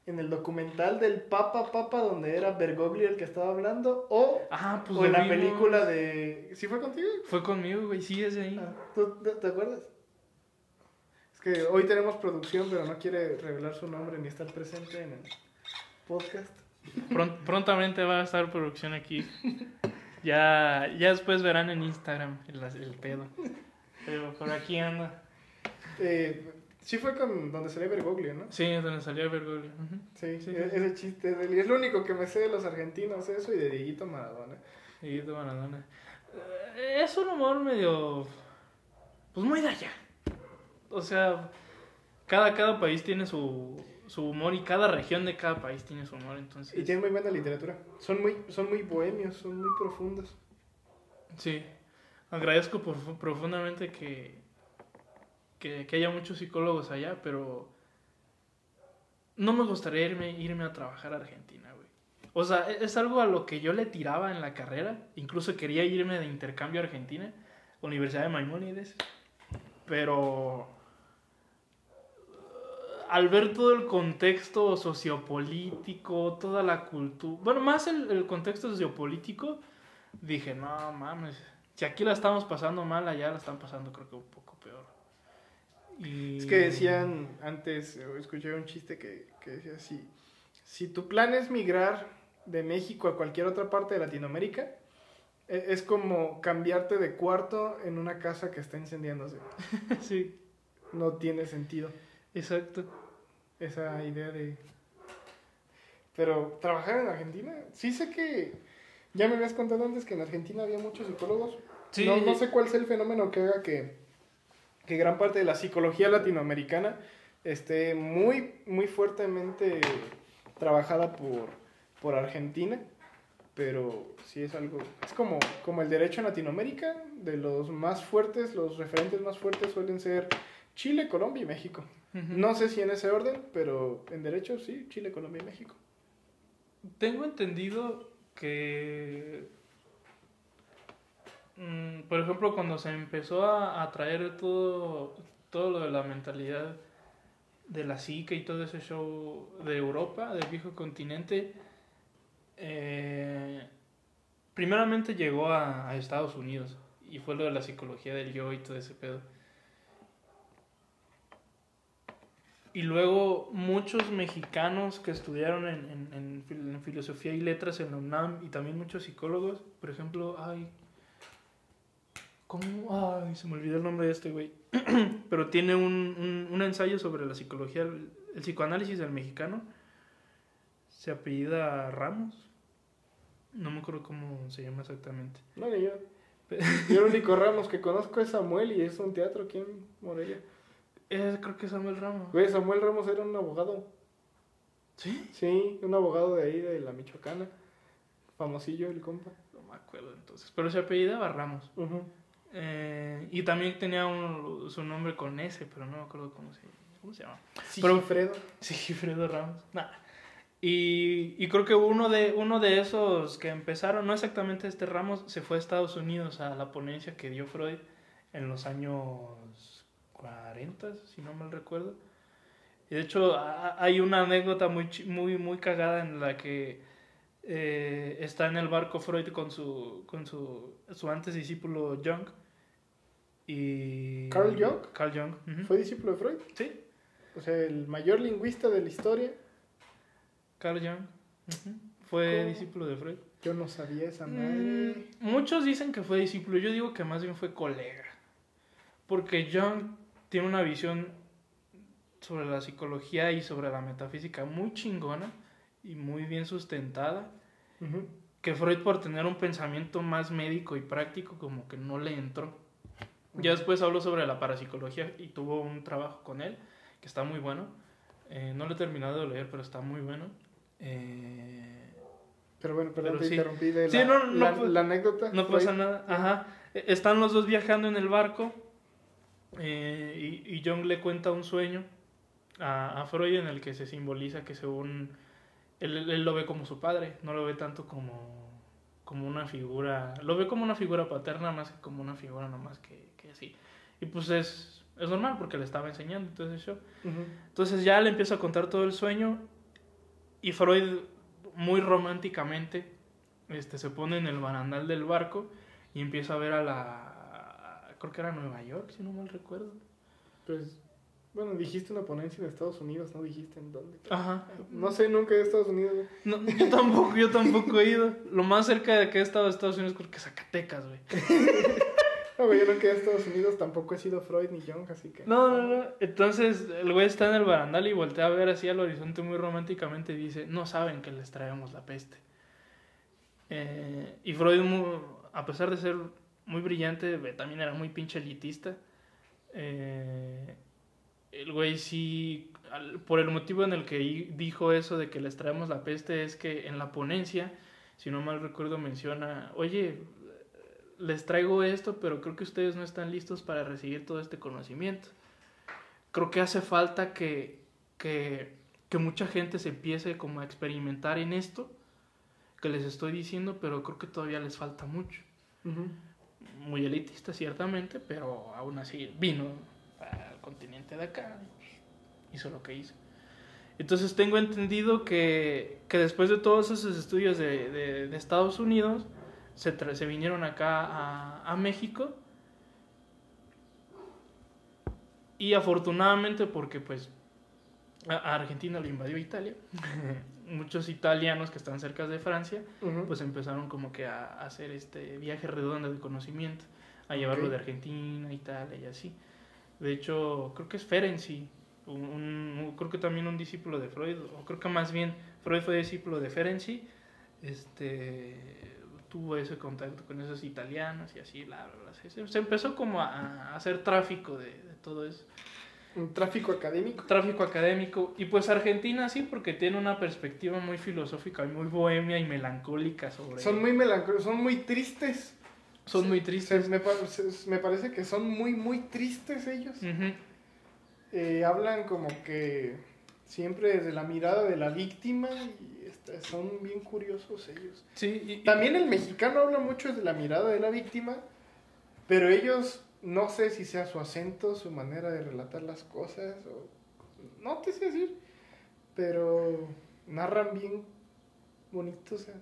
en el documental del Papa Papa donde era Bergoglio el que estaba hablando. O, Ah, pues o en la vimos. película de... ¿Sí fue contigo? Fue conmigo, güey, sí, es ahí. Ah, ¿Tú te, te acuerdas? Es que hoy tenemos producción, pero no quiere revelar su nombre ni estar presente en el podcast. Pron- prontamente va a estar producción aquí. Ya, ya después verán en Instagram el, el pedo. Pero por aquí anda. Eh, sí fue con donde salía Bergoglio, ¿no? Sí, es donde salió Bergoglio. Ujú. Sí, Sí, e- sí. ese chiste es, de él. Es lo único que me sé de los argentinos, eso y de Dieguito Maradona. De Maradona. Eh, Es un humor medio. Pues muy de allá. O sea, cada, cada país tiene su, su humor y cada región de cada país tiene su humor. Entonces, Y tienen muy buena literatura. Son muy, son muy bohemios, son muy profundos. sí. Agradezco por- profundamente que, que, haya muchos psicólogos allá, pero no me gustaría irme, irme a trabajar a Argentina, güey. O sea, e- es algo a lo que yo le tiraba en la carrera. Incluso quería irme de intercambio a Argentina, Universidad de Maimónides. Pero eh, al ver todo el contexto sociopolítico, toda la cultura, bueno, más el, el contexto sociopolítico, dije, no mames, si aquí la estamos pasando mal, allá la están pasando creo que un poco. Y... Es que decían antes, eh, escuché un chiste que, que decía así, si tu plan es migrar de México a cualquier otra parte de Latinoamérica, e- es como cambiarte de cuarto en una casa que está incendiándose. <laughs> sí, No tiene sentido exacto. esa idea de... Pero trabajar en Argentina, sí sé que... Ya me habías contado antes que en Argentina había muchos psicólogos. Sí. No, no sé cuál sea el fenómeno que haga que, que gran parte de la psicología latinoamericana esté muy, muy fuertemente trabajada por, por Argentina, pero sí es algo, es como, como el derecho en Latinoamérica, de los más fuertes, los referentes más fuertes suelen ser Chile, Colombia y México. No sé si en ese orden, pero en derecho sí, Chile, Colombia y México. Tengo entendido que, mm, por ejemplo, cuando se empezó a, traer todo, todo lo de la mentalidad de la psique y todo ese show de Europa, del viejo continente, eh, primeramente llegó a, Estados Unidos y fue lo de la psicología del yo y todo ese pedo. Y luego muchos mexicanos que estudiaron en filosofía y letras en la UNAM y también muchos psicólogos, por ejemplo, ay, ¿cómo? Ay, se me olvidó el nombre de este güey. <clears throat> Pero tiene un, un, un ensayo sobre la psicología, el, el psicoanálisis del mexicano. Se apellida Ramos. No me acuerdo cómo se llama exactamente. No, ni yo. <laughs> Yo el único Ramos que conozco es Samuel y es un teatro aquí en Morelia. Eh, creo que es Samuel Ramos. Güey, Samuel Ramos era un abogado. ¿Sí? Sí, un abogado de ahí, de la Michoacana. Famosillo el compa. No me acuerdo entonces. Pero se apellidaba Ramos. Ujú. Eh, y también tenía un- su nombre con S, pero no me acuerdo cómo se, cómo se llama. Sigifredo. <laughs> Sí, Fredo Ramos. Nah. Y, y creo que uno de, uno de esos que empezaron, no exactamente este Ramos, se fue a Estados Unidos a la ponencia que dio Freud en los años 40, si no mal recuerdo. Y de hecho, a- hay una anécdota muy, muy, muy cagada en la que eh, está en el barco Freud con su, con su, su antes discípulo Jung. Y... ¿Carl Jung? Carl Jung. ¿Fue discípulo de Freud? Sí, O sea, el mayor lingüista de la historia. Carl Jung. Fue ¿Cómo? discípulo de Freud. Yo no sabía esa Mm, madre. muchos dicen que fue discípulo, yo digo que más bien fue colega. Porque Jung tiene una visión sobre la psicología y sobre la metafísica muy chingona y muy bien sustentada. Que Freud por tener un pensamiento más médico y práctico como que no le entró. Ya después habló sobre la parapsicología y tuvo un trabajo con él que está muy bueno. Eh, no lo he terminado de leer, pero está muy bueno. Eh, Pero bueno, perdón, Pero te sí. interrumpí de Sí, la, no, no, la- la anécdota. No pasa nada. Ajá. E- Están los dos viajando en el barco eh, y, y Jung le cuenta un sueño a, a Freud en el que se simboliza que según él, él lo ve como su padre, no lo ve tanto como, como una figura, lo ve como una figura paterna más que como una figura nomás que, que así. Y pues es, es normal porque le estaba enseñando entonces yo. Ujú. Entonces ya le empieza a contar todo el sueño y Freud muy románticamente este, se pone en el barandal del barco y empieza a ver a la... creo que era Nueva York, si no mal recuerdo. Pues, bueno, dijiste una ponencia en Estados Unidos, no dijiste en dónde. Ajá. No sé, nunca he ido a Estados Unidos. güey. No, yo tampoco, yo tampoco he ido. Lo más cerca de que he estado a Estados Unidos creo que Zacatecas, güey. <laughs> No, güey, yo nunca he ido a Estados Unidos, tampoco he sido Freud ni Jung, así que. No, no, no. Entonces el güey está en el barandal y voltea a ver así al horizonte muy románticamente y dice, no saben que les traemos la peste. Eh, y Freud, a pesar de ser muy brillante, también era muy pinche elitista. Eh, el güey sí, al- por el motivo en el que dijo eso de que les traemos la peste, es que en la ponencia, si no mal recuerdo, menciona, oye, les traigo esto, pero creo que ustedes no están listos para recibir todo este conocimiento. Creo que hace falta que, que, que mucha gente se empiece como a experimentar en esto que les estoy diciendo, pero creo que todavía les falta mucho. Muy elitista, ciertamente, pero aún así vino continente de acá hizo lo que hizo. Entonces tengo entendido que, que después de todos esos estudios de, de- de Estados Unidos, se, se vinieron acá a, a México. Y afortunadamente, porque pues a, Argentina lo invadió Italia, <laughs> muchos italianos que están cerca de Francia, pues empezaron como que a, hacer este viaje redondo de conocimiento, a llevarlo de Argentina, Italia y así. De hecho, creo que es Ferenczi, un, un- creo que también un discípulo de Freud, o creo que más bien Freud fue discípulo de Ferenczi, este, tuvo ese contacto con esos italianos y así, bla, bla, bla. Se, se empezó como a, a hacer tráfico de, de todo eso Un tráfico académico. tráfico académico. Y pues Argentina sí, porque tiene una perspectiva muy filosófica y muy bohemia y melancólica sobre... Son muy melancólicos, son muy tristes. Son muy Se- tristes. me, pa- se- me parece que son muy, muy tristes ellos. Eh, hablan como que siempre desde la mirada de la víctima y este, son bien curiosos ellos. Sí, y- También el mexicano habla mucho desde la mirada de la víctima, pero ellos no sé si sea su acento, su manera de relatar las cosas, o no te sé decir, pero narran bien bonito, o sea,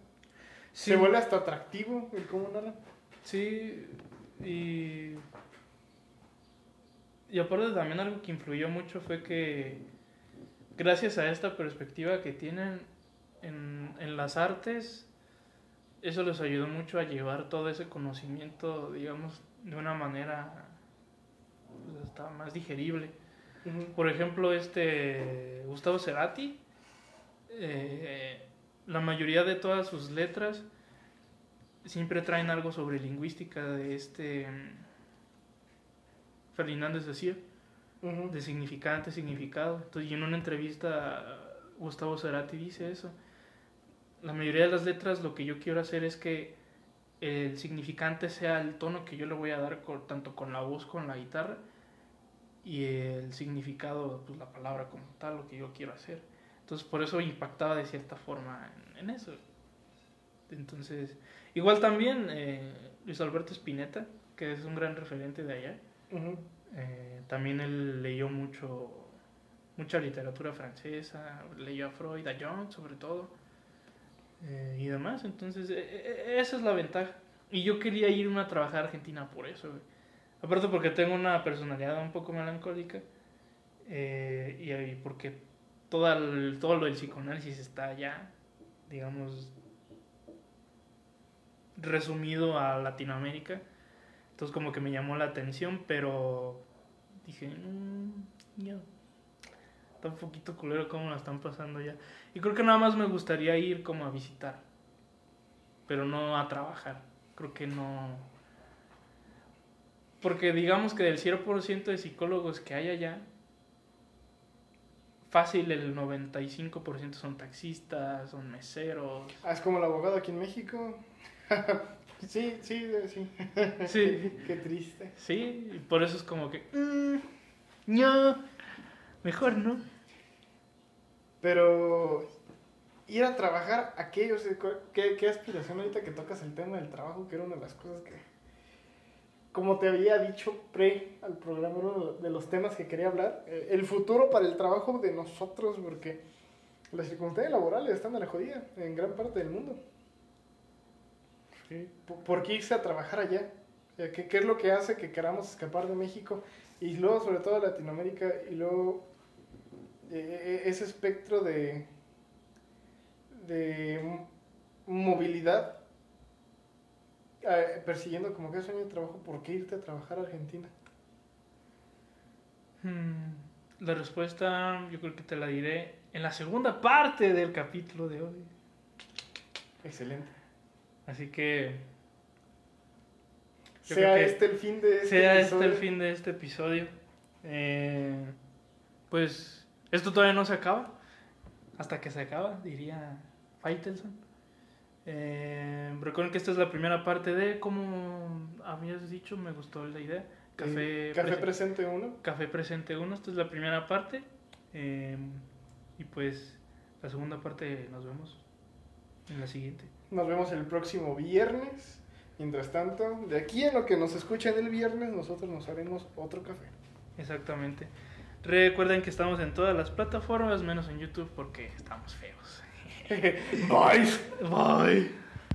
sí, se vuelve hasta atractivo el cómo narran. Sí, y... Y aparte también algo que influyó mucho fue que gracias a esta perspectiva que tienen en, en las artes, eso les ayudó mucho a llevar todo ese conocimiento, digamos, de una manera pues, hasta más digerible. Por ejemplo, este Gustavo Cerati, eh, la mayoría de todas sus letras siempre traen algo sobre lingüística de este mm, Fernández decía, Ujú. de significante, significado. Entonces, y en una entrevista Gustavo Cerati dice eso. La mayoría de las letras lo que yo quiero hacer es que el significante sea el tono que yo le voy a dar con- tanto con la voz con la guitarra y el significado, pues la palabra como tal, lo que yo quiero hacer. Entonces por eso impactaba de cierta forma en, en eso. Entonces, igual también eh, Luis Alberto Spinetta, que es un gran referente de allá. Eh, también él leyó mucho, mucha literatura francesa, leyó a Freud, a Jung sobre todo, eh, y demás. Entonces, eh, eh, esa es la ventaja. Y yo quería irme a trabajar a Argentina por eso, güey. Aparte porque tengo una personalidad un poco melancólica, eh, y, porque todo, el- todo lo del psicoanálisis está ya, digamos, resumido a Latinoamérica. Entonces como que me llamó la atención, pero dije, "Mm, ya, está un poquito culero cómo la están pasando ya. Y creo que nada más me gustaría ir como a visitar, pero no a trabajar. Creo que no... Porque digamos que del 100% de psicólogos que hay allá, fácil el 95% son taxistas, son meseros. Ah, es como el abogado aquí en México. <laughs> sí, sí, sí. <laughs> Sí, Qué triste. Sí, y por eso es como que. mm, no, mejor no. Pero ir a trabajar aquello, o sea, cu- ¿qué, qué aspiración ahorita que tocas el tema del trabajo, que era una de las cosas que, como te había dicho pre al programa, uno de los temas que quería hablar, eh, el futuro para el trabajo de nosotros, porque las circunstancias laborales están a la jodida en gran parte del mundo. ¿Por, por qué irse a trabajar allá? ¿qué, ¿Qué es lo que hace que queramos escapar de México? Y luego, sobre todo, Latinoamérica, y luego eh, ese espectro de, de movilidad, eh, persiguiendo como que sueño de trabajo, ¿por qué irte a trabajar a Argentina? Hmm, La respuesta yo creo que te la diré en la segunda parte del capítulo de hoy. Excelente. Así que sea que este el fin de este sea este episodio. el fin de este episodio. Eh, pues esto todavía no se acaba. Hasta que se acaba, diría Faitelson. Eh, recuerden que esta es la primera parte de, como habías dicho, me gustó la idea. Café, Eh, Café Presen- presente uno. Café Presente 1, esta es la primera parte. eh, y pues la segunda parte nos vemos en la siguiente. Nos vemos el próximo viernes. Mientras tanto, de aquí en lo que nos escuchen el viernes, nosotros nos haremos otro café. Exactamente. Recuerden que estamos en todas las plataformas, menos en YouTube porque estamos feos. <laughs> Bye. Bye.